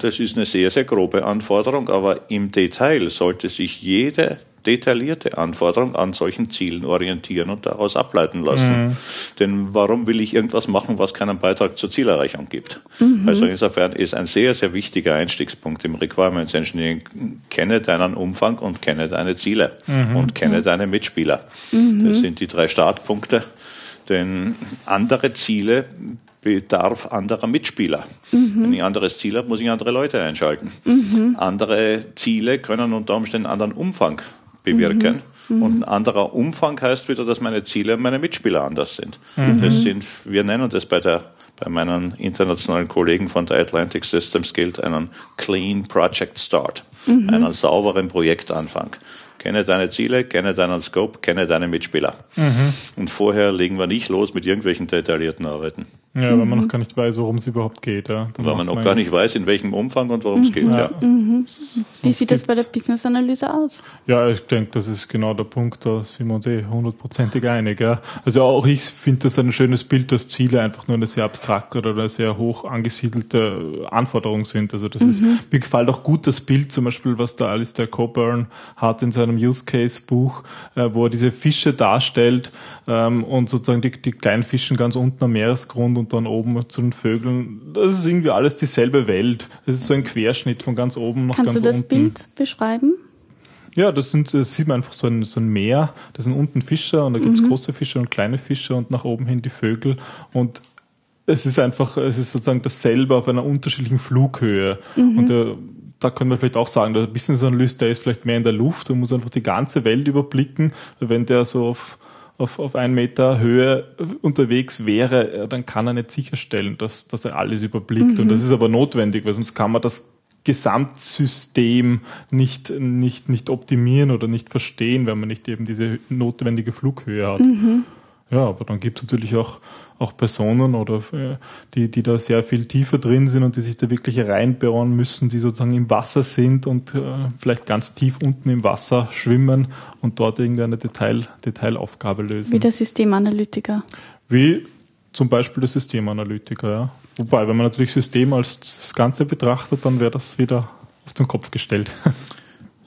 Das ist eine sehr, sehr grobe Anforderung, aber im Detail sollte sich jede detaillierte Anforderung an solchen Zielen orientieren und daraus ableiten lassen. Mhm. Denn warum will ich irgendwas machen, was keinen Beitrag zur Zielerreichung gibt? Mhm. Also insofern ist ein sehr, sehr wichtiger Einstiegspunkt im Requirements Engineering, kenne deinen Umfang und kenne deine Ziele mhm. und kenne deine Mitspieler. Mhm. Das sind die drei Startpunkte. Denn andere Ziele bedarf anderer Mitspieler. Mhm. Wenn ich ein anderes Ziel habe, muss ich andere Leute einschalten. Mhm. Andere Ziele können unter Umständen einen anderen Umfang bewirken. Mhm. mhm. Und ein anderer Umfang heißt wieder, dass meine Ziele und meine Mitspieler anders sind. Mhm. Das sind, wir nennen das bei der bei meinen internationalen Kollegen von der Atlantic Systems gilt einen Clean Project Start, mhm. einen sauberen Projektanfang. Kenne deine Ziele, kenne deinen Scope, kenne deine Mitspieler. Mhm. Und vorher legen wir nicht los mit irgendwelchen detaillierten Arbeiten. Ja, weil man noch gar nicht weiß, worum es überhaupt geht. Ja. Dann weil man noch gar nicht weiß, in welchem Umfang und worum es mhm. geht. Ja. Mhm. Wie sieht das bei der Business-Analyse aus? Ja, ich denke, das ist genau der Punkt, da sind wir uns eh hundertprozentig einig. Ja. Also auch ich finde das ein schönes Bild, dass Ziele einfach nur eine sehr abstrakte oder eine sehr hoch angesiedelte Anforderung sind. Also das mhm. ist, mir gefällt auch gut das Bild, zum Beispiel, was da Alistair Coburn hat in seinem Use-Case-Buch, äh, wo er diese Fische darstellt ähm, und sozusagen die, die kleinen Fischen ganz unten am Meeresgrund und dann oben zu den Vögeln. Das ist irgendwie alles dieselbe Welt. Das ist so ein Querschnitt von ganz oben nach Kannst ganz unten. Kannst du das Bild beschreiben? Ja, das, sind, das sieht man einfach so ein, so ein Meer. Das sind unten Fische und da gibt es mhm. große Fische und kleine Fische und nach oben hin die Vögel. Und es ist einfach, es ist sozusagen dasselbe auf einer unterschiedlichen Flughöhe. Mhm. Und der, da können wir vielleicht auch sagen, der Business Analyst, der ist vielleicht mehr in der Luft und muss einfach die ganze Welt überblicken. Wenn der so auf auf, auf einen Meter Höhe unterwegs wäre, dann kann er nicht sicherstellen, dass, dass er alles überblickt. Mhm. Und das ist aber notwendig, weil sonst kann man das Gesamtsystem nicht, nicht, nicht optimieren oder nicht verstehen, wenn man nicht eben diese notwendige Flughöhe hat. Mhm. Ja, aber dann gibt es natürlich auch, auch Personen oder äh, die, die da sehr viel tiefer drin sind und die sich da wirklich reinbauen müssen, die sozusagen im Wasser sind und äh, vielleicht ganz tief unten im Wasser schwimmen und dort irgendeine Detail, Detailaufgabe lösen. Wie der Systemanalytiker. Wie zum Beispiel der Systemanalytiker, ja. Wobei, wenn man natürlich System als das Ganze betrachtet, dann wäre das wieder auf den Kopf gestellt.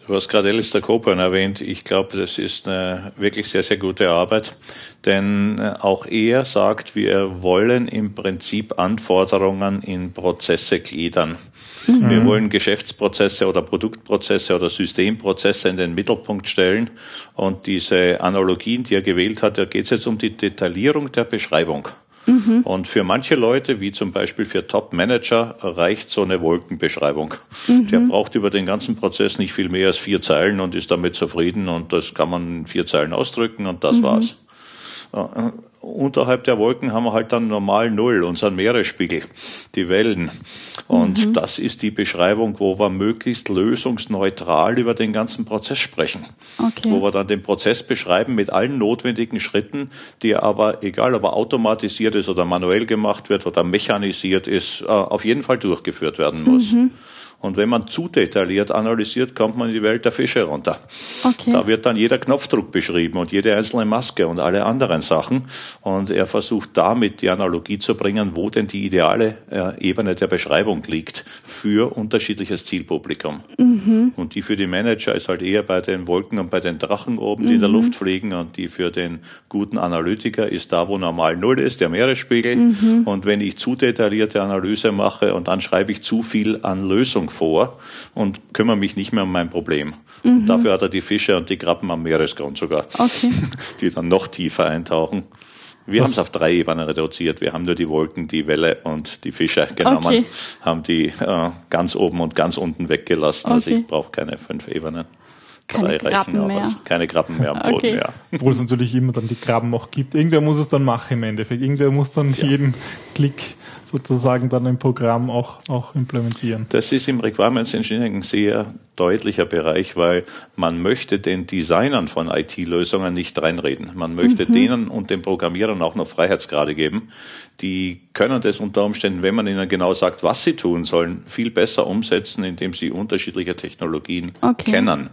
Du hast gerade Alistair Coburn erwähnt. Ich glaube, das ist eine wirklich sehr, sehr gute Arbeit, denn äh, auch er sagt, wir wollen im Prinzip Anforderungen in Prozesse gliedern. Mhm. Wir wollen Geschäftsprozesse oder Produktprozesse oder Systemprozesse in den Mittelpunkt stellen. Und diese Analogien, die er gewählt hat, da geht es jetzt um die Detaillierung der Beschreibung. Mhm. Und für manche Leute, wie zum Beispiel für Top-Manager, reicht so eine Wolkenbeschreibung. Mhm. Der braucht über den ganzen Prozess nicht viel mehr als vier Zeilen und ist damit zufrieden und das kann man in vier Zeilen ausdrücken und das mhm. war's unterhalb der Wolken haben wir halt dann normal Null, unseren Meeresspiegel, die Wellen. Und mhm. das ist die Beschreibung, wo wir möglichst lösungsneutral über den ganzen Prozess sprechen. Okay. Wo wir dann den Prozess beschreiben mit allen notwendigen Schritten, die aber, egal ob er automatisiert ist oder manuell gemacht wird oder mechanisiert ist, äh, auf jeden Fall durchgeführt werden muss. Mhm. Und wenn man zu detailliert analysiert, kommt man in die Welt der Fische runter. Okay. Da wird dann jeder Knopfdruck beschrieben und jede einzelne Maske und alle anderen Sachen. Und er versucht damit die Analogie zu bringen, wo denn die ideale äh, Ebene der Beschreibung liegt für unterschiedliches Zielpublikum. Mhm. Und die für die Manager ist halt eher bei den Wolken und bei den Drachen oben, die mhm. in der mhm. Luft fliegen. Und die für den guten Analytiker ist da, wo normal Null ist, der Meeresspiegel. Mhm. Und wenn ich zu detaillierte Analyse mache und dann schreibe ich zu viel an Lösung vor und kümmere mich nicht mehr um mein Problem. Mhm. Dafür hat er die Fische und die Krabben am Meeresgrund sogar, okay. die dann noch tiefer eintauchen. Wir haben es auf drei Ebenen reduziert. Wir haben nur die Wolken, die Welle und die Fische genommen, okay. haben die äh, ganz oben und ganz unten weggelassen. Okay. Also ich brauche keine fünf Ebenen. Keine Krabben mehr. keine Krabben mehr am Boden, okay. ja. Obwohl es natürlich immer dann die Krabben auch gibt. Irgendwer muss es dann machen im Endeffekt. Irgendwer muss dann ja. jeden Klick sozusagen dann im Programm auch, auch implementieren. Das ist im Requirements Engineering ein sehr deutlicher Bereich, weil man möchte den Designern von IT-Lösungen nicht reinreden. Man möchte mhm. denen und den Programmierern auch noch Freiheitsgrade geben. Die können das unter Umständen, wenn man ihnen genau sagt, was sie tun sollen, viel besser umsetzen, indem sie unterschiedliche Technologien okay. kennen.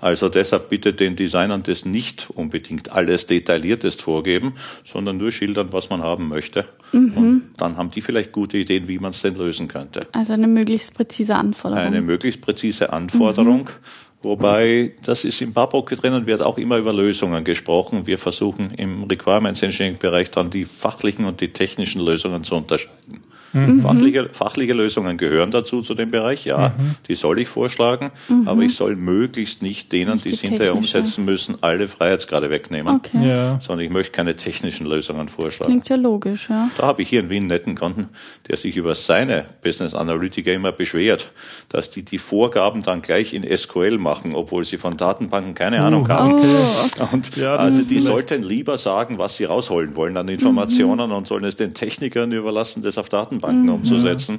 Also deshalb bitte den Designern das nicht unbedingt alles detailliertest vorgeben, sondern nur schildern, was man haben möchte. Mhm. Und dann haben die vielleicht gute Ideen, wie man es denn lösen könnte. Also eine möglichst präzise Anforderung. Eine möglichst präzise Anforderung. Mhm. Wobei, das ist im Babok und wird auch immer über Lösungen gesprochen. Wir versuchen im Requirements Engineering Bereich dann die fachlichen und die technischen Lösungen zu unterscheiden. Mhm. Fachliche, fachliche Lösungen gehören dazu, zu dem Bereich, ja, mhm. die soll ich vorschlagen, mhm. aber ich soll möglichst nicht denen, die es hinterher umsetzen müssen, alle Freiheitsgrade wegnehmen, okay. ja. sondern ich möchte keine technischen Lösungen vorschlagen. Klingt ja logisch, ja. Da habe ich hier in Wien einen netten Kunden, der sich über seine Business Analytiker immer beschwert, dass die die Vorgaben dann gleich in SQL machen, obwohl sie von Datenbanken keine uh, Ahnung haben. Okay. Und ja, also die sollten lieber sagen, was sie rausholen wollen an Informationen mhm. und sollen es den Technikern überlassen, das auf Datenbanken Datenbanken mhm. umzusetzen.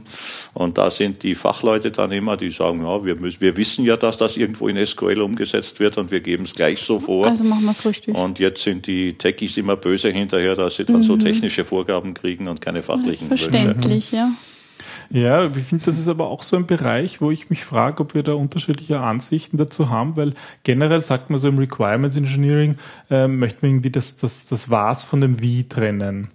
Und da sind die Fachleute dann immer, die sagen, ja, wir, müssen, wir wissen ja, dass das irgendwo in SQL umgesetzt wird und wir geben es gleich so vor. Also machen wir es richtig. Und jetzt sind die Techies immer böse hinterher, dass sie dann mhm. so technische Vorgaben kriegen und keine fachlichen. Das ist verständlich, Wünsche. ja. Ja, ich finde, das ist aber auch so ein Bereich, wo ich mich frage, ob wir da unterschiedliche Ansichten dazu haben, weil generell sagt man so im Requirements Engineering, äh, möchte man irgendwie das, das, das Was von dem Wie trennen.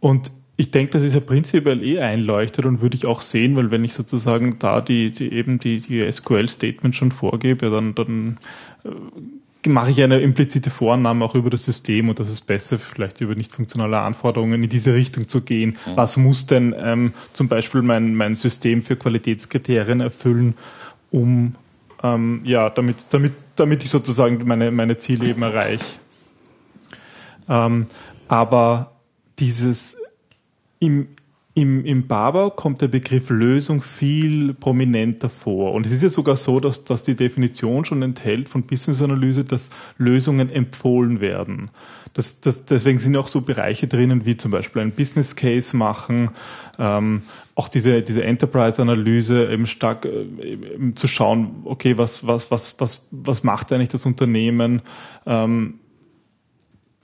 Und ich denke, das ist ja prinzipiell eh einleuchtet und würde ich auch sehen, weil wenn ich sozusagen da die, die eben die, die SQL-Statements schon vorgebe, dann, dann äh, mache ich eine implizite Vorannahme auch über das System und das ist besser, vielleicht über nicht funktionale Anforderungen in diese Richtung zu gehen. Mhm. Was muss denn ähm, zum Beispiel mein, mein System für Qualitätskriterien erfüllen, um ähm, ja, damit, damit, damit ich sozusagen meine, meine Ziele eben erreiche. Ähm, aber dieses im, im, im Barbau kommt der Begriff Lösung viel prominenter vor. Und es ist ja sogar so, dass, dass die Definition schon enthält von Business Analyse, dass Lösungen empfohlen werden. Das, das, deswegen sind auch so Bereiche drinnen, wie zum Beispiel ein Business Case machen, ähm, auch diese, diese Enterprise-Analyse eben stark äh, eben zu schauen, okay, was, was, was, was, was macht eigentlich das Unternehmen? Ähm,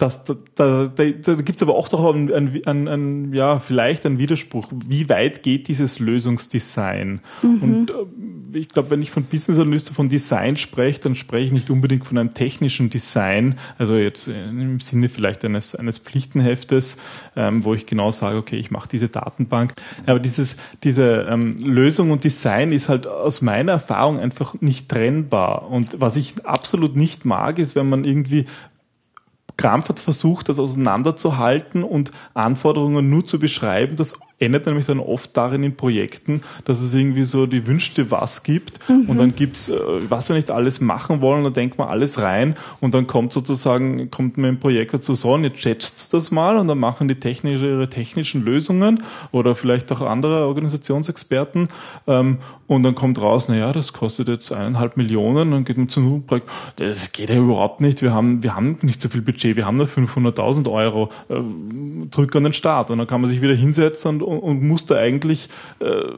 das, da, da, da, gibt es aber auch doch ein, ein, ein, ein, ja, vielleicht ein Widerspruch. Wie weit geht dieses Lösungsdesign? Mhm. Und äh, ich glaube, wenn ich von Business Analyst von Design spreche, dann spreche ich nicht unbedingt von einem technischen Design, also jetzt im Sinne vielleicht eines, eines Pflichtenheftes, ähm, wo ich genau sage, okay, ich mache diese Datenbank. Aber dieses, diese ähm, Lösung und Design ist halt aus meiner Erfahrung einfach nicht trennbar. Und was ich absolut nicht mag, ist, wenn man irgendwie krampfhaft versucht, das auseinanderzuhalten und Anforderungen nur zu beschreiben, das endet nämlich dann oft darin in Projekten, dass es irgendwie so die wünschte was gibt mhm. und dann gibt's, äh, was wir nicht alles machen wollen, dann denkt man alles rein und dann kommt sozusagen, kommt man im Projekt dazu, so, und jetzt schätzt das mal und dann machen die technische, ihre technischen Lösungen oder vielleicht auch andere Organisationsexperten ähm, und dann kommt raus, naja, das kostet jetzt eineinhalb Millionen, dann geht man zum Projekt, das geht ja überhaupt nicht, wir haben, wir haben nicht so viel Budget, wir haben nur 500.000 Euro, äh, drück an den Start und dann kann man sich wieder hinsetzen und, und muss da eigentlich äh,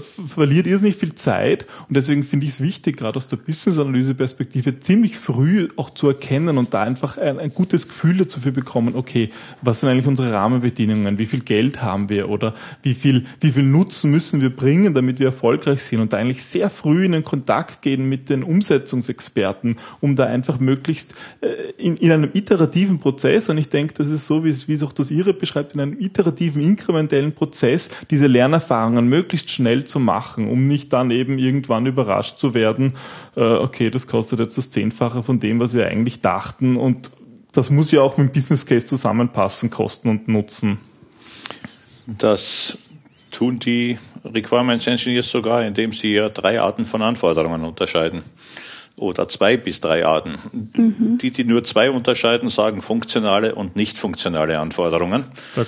verliert irrsinnig viel Zeit. Und deswegen finde ich es wichtig, gerade aus der Business-Analyse-Perspektive, ziemlich früh auch zu erkennen und da einfach ein, ein, gutes Gefühl dazu für bekommen, okay, was sind eigentlich unsere Rahmenbedingungen, wie viel Geld haben wir? Oder wie viel, wie viel Nutzen müssen wir bringen, damit wir erfolgreich sind? Und da eigentlich sehr früh in den Kontakt gehen mit den Umsetzungsexperten, um da einfach möglichst äh, in, in einem iterativen Prozess, und ich denke, das ist so, wie es, auch das Ihre beschreibt, in einem iterativen, inkrementellen Prozess, diese Lernerfahrungen möglichst schnell schnell zu machen, um nicht dann eben irgendwann überrascht zu werden, äh, okay, das kostet jetzt das Zehnfache von dem, was wir eigentlich dachten und das muss ja auch mit dem Business Case zusammenpassen, Kosten und Nutzen. Das tun die Requirements Engineers sogar, indem sie ja drei Arten von Anforderungen unterscheiden oder zwei bis drei Arten. Mhm. Die, die nur zwei unterscheiden, sagen funktionale und nicht funktionale Anforderungen.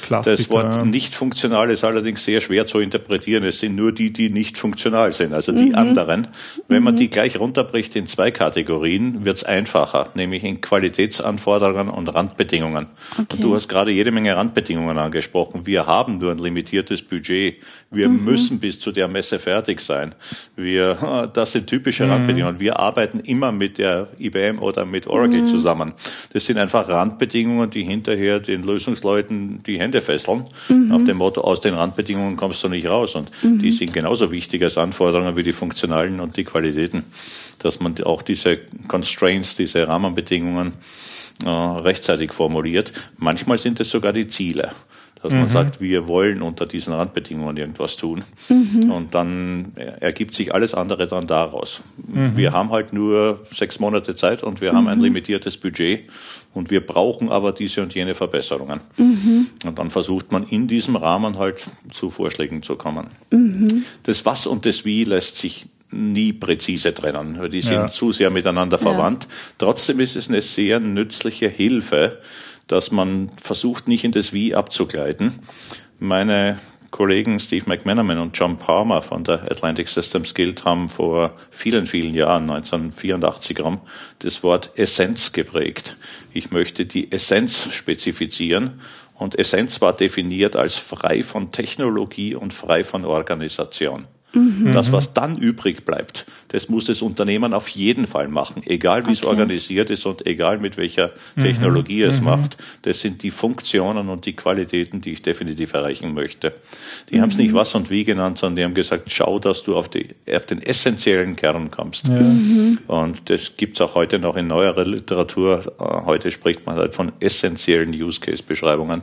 Das Wort nicht funktional ist allerdings sehr schwer zu interpretieren. Es sind nur die, die nicht funktional sind, also die mhm. anderen. Wenn man mhm. die gleich runterbricht in zwei Kategorien, wird es einfacher, nämlich in Qualitätsanforderungen und Randbedingungen. Okay. Und du hast gerade jede Menge Randbedingungen angesprochen. Wir haben nur ein limitiertes Budget. Wir mhm. müssen bis zu der Messe fertig sein. Wir, das sind typische mhm. Randbedingungen. Wir arbeiten arbeiten immer mit der IBM oder mit Oracle mhm. zusammen. Das sind einfach Randbedingungen, die hinterher den Lösungsleuten die Hände fesseln. Mhm. Nach dem Motto, aus den Randbedingungen kommst du nicht raus. Und mhm. die sind genauso wichtig als Anforderungen wie die funktionalen und die Qualitäten. Dass man auch diese Constraints, diese Rahmenbedingungen äh, rechtzeitig formuliert. Manchmal sind es sogar die Ziele dass mhm. man sagt, wir wollen unter diesen Randbedingungen irgendwas tun. Mhm. Und dann ergibt sich alles andere dann daraus. Mhm. Wir haben halt nur sechs Monate Zeit und wir haben ein mhm. limitiertes Budget und wir brauchen aber diese und jene Verbesserungen. Mhm. Und dann versucht man in diesem Rahmen halt zu Vorschlägen zu kommen. Mhm. Das Was und das Wie lässt sich nie präzise trennen. Die sind ja. zu sehr miteinander verwandt. Ja. Trotzdem ist es eine sehr nützliche Hilfe, dass man versucht, nicht in das Wie abzugleiten. Meine Kollegen Steve McManaman und John Palmer von der Atlantic Systems Guild haben vor vielen, vielen Jahren, 1984 rum, das Wort Essenz geprägt. Ich möchte die Essenz spezifizieren und Essenz war definiert als frei von Technologie und frei von Organisation. Mhm. Das, was dann übrig bleibt, das muss das Unternehmen auf jeden Fall machen, egal wie okay. es organisiert ist und egal mit welcher mhm. Technologie mhm. es macht. Das sind die Funktionen und die Qualitäten, die ich definitiv erreichen möchte. Die mhm. haben es nicht was und wie genannt, sondern die haben gesagt, schau, dass du auf, die, auf den essentiellen Kern kommst. Ja. Mhm. Und das gibt es auch heute noch in neuerer Literatur. Äh, heute spricht man halt von essentiellen Use Case Beschreibungen,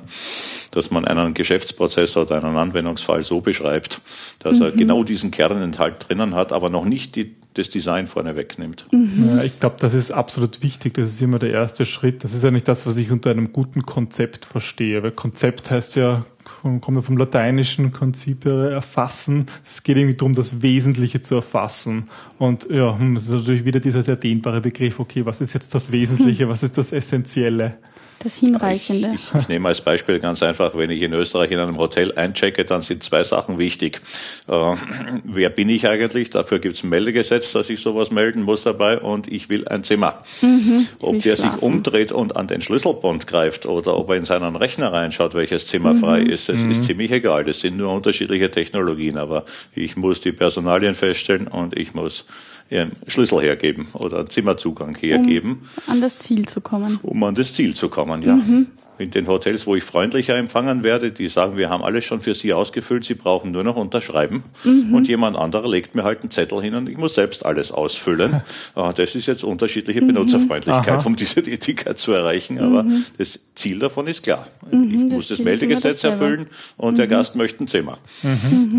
dass man einen Geschäftsprozess oder einen Anwendungsfall so beschreibt, dass er mhm. genau diesen Kernenthalt drinnen hat, aber noch nicht die, das Design vorne wegnimmt. Mhm. Ja, ich glaube, das ist absolut wichtig. Das ist immer der erste Schritt. Das ist ja nicht das, was ich unter einem guten Konzept verstehe. Weil Konzept heißt ja, kommt ja vom lateinischen Konzip erfassen. Es geht irgendwie darum, das Wesentliche zu erfassen. Und ja, hm, das ist natürlich wieder dieser sehr dehnbare Begriff. Okay, was ist jetzt das Wesentliche? Was ist das Essentielle? Das Hinreichende. Ich, ich, ich, nehme als Beispiel ganz einfach, wenn ich in Österreich in einem Hotel einchecke, dann sind zwei Sachen wichtig. Äh, wer bin ich eigentlich? Dafür gibt es ein Meldegesetz, dass ich sowas melden muss dabei und ich will ein Zimmer. Mhm, ob der schlafen. sich umdreht und an den Schlüsselbund greift oder ob er in seinen Rechner reinschaut, welches Zimmer mhm. frei ist, das mhm. ist ziemlich egal. Das sind nur unterschiedliche Technologien, aber ich muss die Personalien feststellen und ich muss ihren Schlüssel hergeben oder einen Zimmerzugang hergeben. Um an das Ziel zu kommen. Um an das Ziel zu kommen, ja. Mhm. In den Hotels, wo ich freundlicher empfangen werde, die sagen, wir haben alles schon für Sie ausgefüllt, Sie brauchen nur noch unterschreiben. Mhm. Und jemand anderer legt mir halt einen Zettel hin und ich muss selbst alles ausfüllen. Ah, das ist jetzt unterschiedliche mhm. Benutzerfreundlichkeit, Aha. um diese Etikett zu erreichen. Aber mhm. das Ziel davon ist klar. Mhm, ich muss das, das Meldegesetz erfüllen und der mhm. Gast möchte ein Zimmer.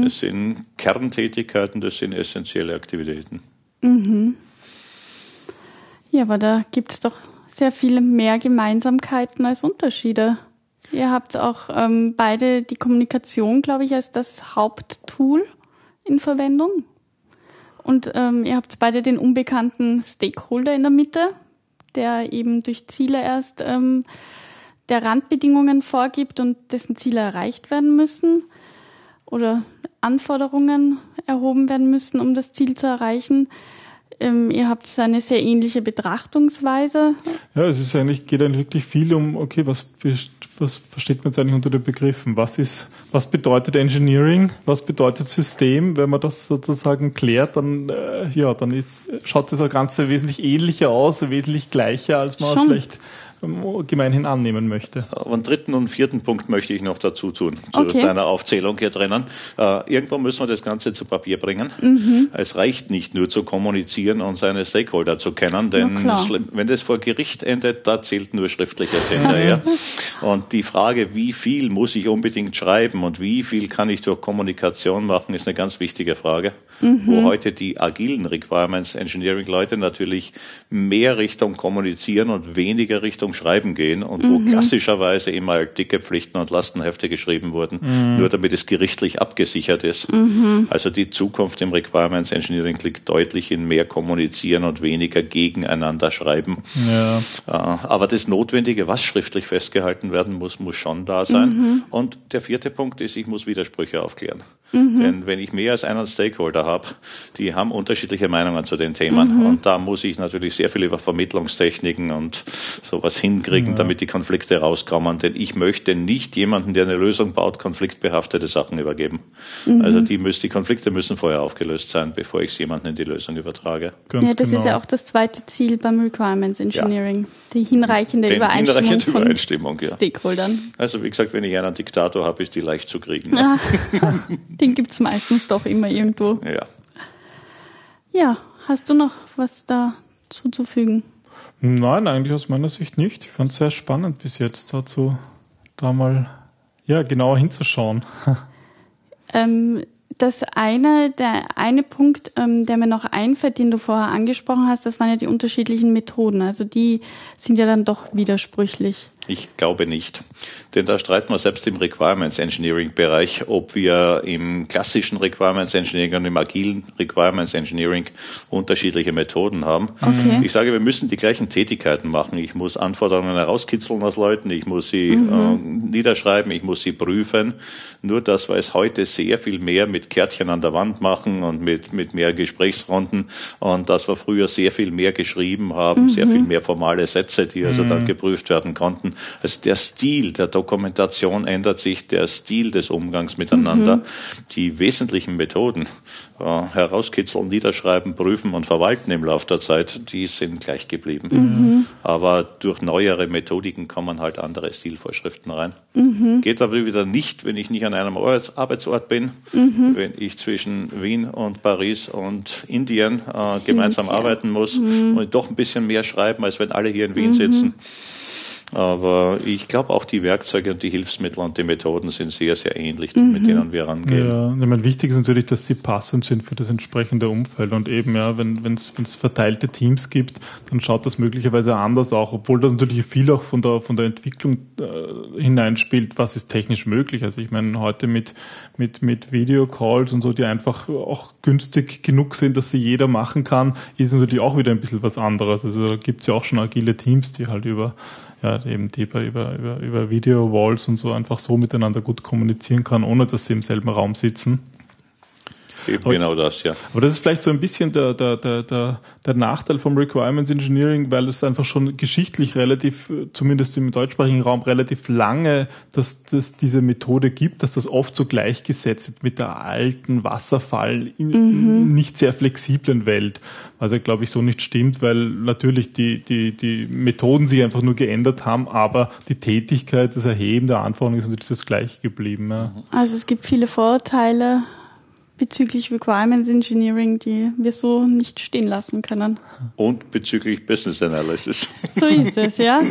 Das sind Kerntätigkeiten, das sind essentielle Aktivitäten. Mhm. Ja, aber da gibt es doch sehr viele mehr Gemeinsamkeiten als Unterschiede. Ihr habt auch ähm, beide die Kommunikation, glaube ich, als das Haupttool in Verwendung. Und ähm, ihr habt beide den unbekannten Stakeholder in der Mitte, der eben durch Ziele erst ähm, der Randbedingungen vorgibt und dessen Ziele erreicht werden müssen oder Anforderungen erhoben werden müssen, um das Ziel zu erreichen. Ähm, ihr habt eine sehr ähnliche Betrachtungsweise. Ja, es ist eigentlich, geht eigentlich wirklich viel um, okay, was, was versteht man jetzt eigentlich unter den Begriffen? Was ist, was bedeutet Engineering? Was bedeutet System? Wenn man das sozusagen klärt, dann, äh, ja, dann ist, schaut das Ganze wesentlich ähnlicher aus, wesentlich gleicher, als man Schon. vielleicht gemeinhin annehmen möchte. einen dritten und vierten Punkt möchte ich noch dazu tun, zu okay. deiner Aufzählung hier drinnen. Äh, irgendwo müssen wir das Ganze zu Papier bringen. Mhm. Es reicht nicht nur zu kommunizieren und seine Stakeholder zu kennen, denn wenn das vor Gericht endet, da zählt nur schriftliches hinterher. und die Frage, wie viel muss ich unbedingt schreiben und wie viel kann ich durch Kommunikation machen, ist eine ganz wichtige Frage. Mhm. Wo heute die agilen Requirements Engineering Leute natürlich mehr Richtung kommunizieren und weniger Richtung Schreiben gehen und mhm. wo klassischerweise immer dicke Pflichten und Lastenhefte geschrieben wurden, mhm. nur damit es gerichtlich abgesichert ist. Mhm. Also die Zukunft im Requirements Engineering liegt deutlich in mehr kommunizieren und weniger gegeneinander schreiben. Ja. Äh, aber das Notwendige, was schriftlich festgehalten werden muss, muss schon da sein. Mhm. Und der vierte Punkt ist, ich muss Widersprüche aufklären. Mhm. Denn wenn ich mehr als einen Stakeholder habe, die haben unterschiedliche Meinungen zu den Themen. Mhm. Und da muss ich natürlich sehr viel über Vermittlungstechniken und sowas hinkriegen, ja. damit die Konflikte rauskommen. Denn ich möchte nicht jemanden, der eine Lösung baut, konfliktbehaftete Sachen übergeben. Mhm. Also die, müssen, die Konflikte müssen vorher aufgelöst sein, bevor ich jemanden in die Lösung übertrage. Ganz ja, das genau. ist ja auch das zweite Ziel beim Requirements Engineering. Ja. Die hinreichende Den Übereinstimmung, hinreichende Übereinstimmung von ja. Stakeholdern. Also wie gesagt, wenn ich einen Diktator habe, ist die leicht zu kriegen. Ja. Den gibt es meistens doch immer irgendwo. Ja. Ja, hast du noch was da zuzufügen? Nein, eigentlich aus meiner Sicht nicht. Ich fand es sehr spannend bis jetzt dazu, da mal ja, genauer hinzuschauen. Ähm, das eine, der eine Punkt, ähm, der mir noch einfällt, den du vorher angesprochen hast, das waren ja die unterschiedlichen Methoden. Also die sind ja dann doch widersprüchlich. Ich glaube nicht. Denn da streiten wir selbst im Requirements Engineering Bereich, ob wir im klassischen Requirements Engineering und im agilen Requirements Engineering unterschiedliche Methoden haben. Okay. Ich sage, wir müssen die gleichen Tätigkeiten machen. Ich muss Anforderungen herauskitzeln aus Leuten, ich muss sie mhm. äh, niederschreiben, ich muss sie prüfen. Nur dass wir es heute sehr viel mehr mit Kärtchen an der Wand machen und mit, mit mehr Gesprächsrunden und dass wir früher sehr viel mehr geschrieben haben, mhm. sehr viel mehr formale Sätze, die also mhm. dann geprüft werden konnten. Also der Stil der Dokumentation ändert sich, der Stil des Umgangs miteinander. Mhm. Die wesentlichen Methoden, äh, herauskitzeln, niederschreiben, prüfen und verwalten im Laufe der Zeit, die sind gleich geblieben. Mhm. Aber durch neuere Methodiken kommen halt andere Stilvorschriften rein. Mhm. Geht aber wieder nicht, wenn ich nicht an einem Arbeitsort bin, mhm. wenn ich zwischen Wien und Paris und Indien äh, gemeinsam arbeiten muss mhm. und doch ein bisschen mehr schreiben, als wenn alle hier in Wien mhm. sitzen. Aber ich glaube auch die Werkzeuge und die Hilfsmittel und die Methoden sind sehr, sehr ähnlich, mhm. mit denen wir rangehen. Ja, ich meine, wichtig ist natürlich, dass sie passend sind für das entsprechende Umfeld. Und eben, ja, wenn es verteilte Teams gibt, dann schaut das möglicherweise anders auch, obwohl das natürlich viel auch von der, von der Entwicklung äh, hineinspielt, was ist technisch möglich. Also ich meine, heute mit, mit, mit Videocalls und so, die einfach auch günstig genug sind, dass sie jeder machen kann, ist natürlich auch wieder ein bisschen was anderes. Also da gibt es ja auch schon agile Teams, die halt über ja, eben die über, über, über, Video-Walls und so einfach so miteinander gut kommunizieren kann, ohne dass sie im selben Raum sitzen. Eben aber, genau das, ja. Aber das ist vielleicht so ein bisschen der, der, der, der, der Nachteil vom Requirements Engineering, weil es einfach schon geschichtlich relativ, zumindest im deutschsprachigen Raum, relativ lange, dass dass diese Methode gibt, dass das oft so gleichgesetzt ist mit der alten Wasserfall, mhm. nicht sehr flexiblen Welt. Was ja, glaube ich, so nicht stimmt, weil natürlich die, die, die Methoden sich einfach nur geändert haben, aber die Tätigkeit, das Erheben der Anforderungen ist natürlich das gleiche geblieben. Ja. Also es gibt viele Vorurteile bezüglich Requirements Engineering, die wir so nicht stehen lassen können. Und bezüglich Business Analysis. So ist es, ja.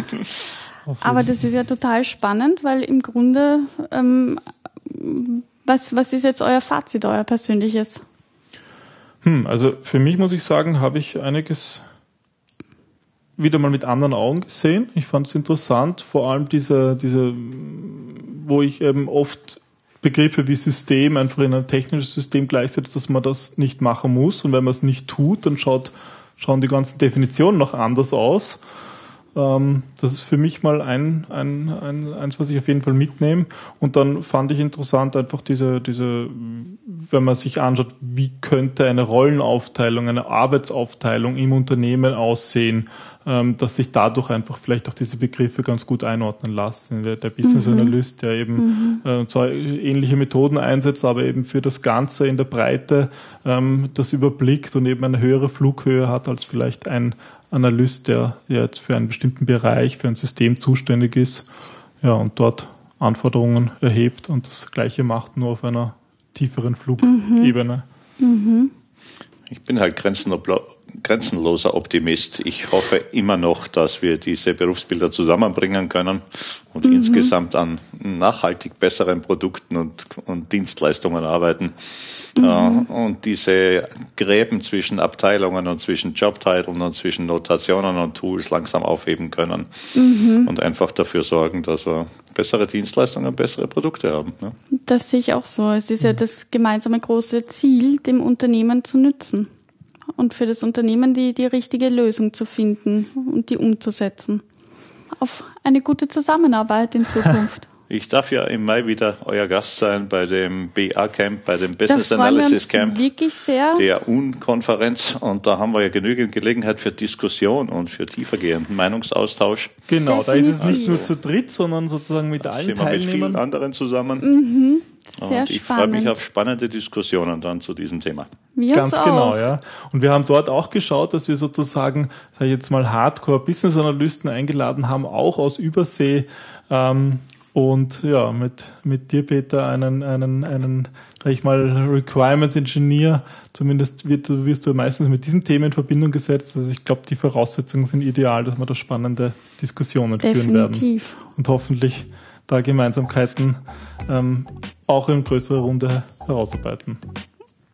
Aber das ist ja total spannend, weil im Grunde, ähm, was, was ist jetzt euer Fazit, euer persönliches? Hm, also für mich muss ich sagen, habe ich einiges wieder mal mit anderen Augen gesehen. Ich fand es interessant, vor allem diese, diese, wo ich eben oft Begriffe wie System einfach in ein technisches System gleichsetzt, dass man das nicht machen muss. Und wenn man es nicht tut, dann schaut, schauen die ganzen Definitionen noch anders aus. Ähm, das ist für mich mal ein, ein, ein, eins, was ich auf jeden Fall mitnehme. Und dann fand ich interessant einfach diese, diese, wenn man sich anschaut, wie könnte eine Rollenaufteilung, eine Arbeitsaufteilung im Unternehmen aussehen, dass sich dadurch einfach vielleicht auch diese Begriffe ganz gut einordnen lassen. Der, der Business mhm. Analyst, der eben mhm. äh, zwar ähnliche Methoden einsetzt, aber eben für das Ganze in der Breite ähm, das überblickt und eben eine höhere Flughöhe hat als vielleicht ein Analyst, der jetzt für einen bestimmten Bereich, für ein System zuständig ist, ja, und dort Anforderungen erhebt und das Gleiche macht, nur auf einer tieferen Flugebene. Mhm. Mhm. Ich bin halt grenzenloser Optimist. Ich hoffe immer noch, dass wir diese Berufsbilder zusammenbringen können und mhm. insgesamt an nachhaltig besseren Produkten und, und Dienstleistungen arbeiten. Mhm. und diese Gräben zwischen Abteilungen und zwischen Jobtiteln und zwischen Notationen und Tools langsam aufheben können mhm. und einfach dafür sorgen, dass wir bessere Dienstleistungen und bessere Produkte haben. Ne? Das sehe ich auch so. Es ist ja das gemeinsame große Ziel, dem Unternehmen zu nützen und für das Unternehmen die, die richtige Lösung zu finden und die umzusetzen. Auf eine gute Zusammenarbeit in Zukunft. Ich darf ja im Mai wieder euer Gast sein bei dem BA Camp, bei dem Business Analysis Camp wirklich sehr. der UN-Konferenz. Und da haben wir ja genügend Gelegenheit für Diskussion und für tiefergehenden Meinungsaustausch. Genau, Definitiv. da ist es nicht nur zu dritt, sondern sozusagen mit allen sind wir Teilnehmern. mit vielen anderen zusammen. Mhm. Sehr und ich freue mich auf spannende Diskussionen dann zu diesem Thema. Wir Ganz genau, ja. Und wir haben dort auch geschaut, dass wir sozusagen, sag ich jetzt mal, Hardcore-Business-Analysten eingeladen haben, auch aus Übersee. Ähm, und ja, mit, mit dir, Peter, einen, einen, einen, sag ich mal, Requirement Engineer, zumindest wird, wirst du meistens mit diesem Thema in Verbindung gesetzt. Also ich glaube, die Voraussetzungen sind ideal, dass wir da spannende Diskussionen Definitiv. führen werden. Und hoffentlich da Gemeinsamkeiten ähm, auch in größerer Runde herausarbeiten.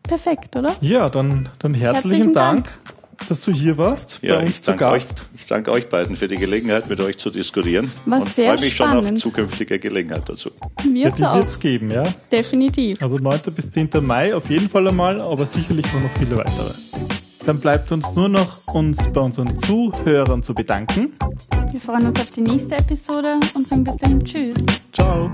Perfekt, oder? Ja, dann, dann herzlichen, herzlichen Dank. Dank dass du hier warst. Ja, bei uns ich danke zu Gast. euch. Ich danke euch beiden für die Gelegenheit, mit euch zu diskutieren. Was und freue mich spannend. schon auf zukünftige Gelegenheit dazu. Mir ja, wird es geben, ja? Definitiv. Also 9. bis 10. Mai auf jeden Fall einmal, aber sicherlich auch noch viele weitere. Dann bleibt uns nur noch, uns bei unseren Zuhörern zu bedanken. Wir freuen uns auf die nächste Episode und sagen bis dahin Tschüss. Ciao.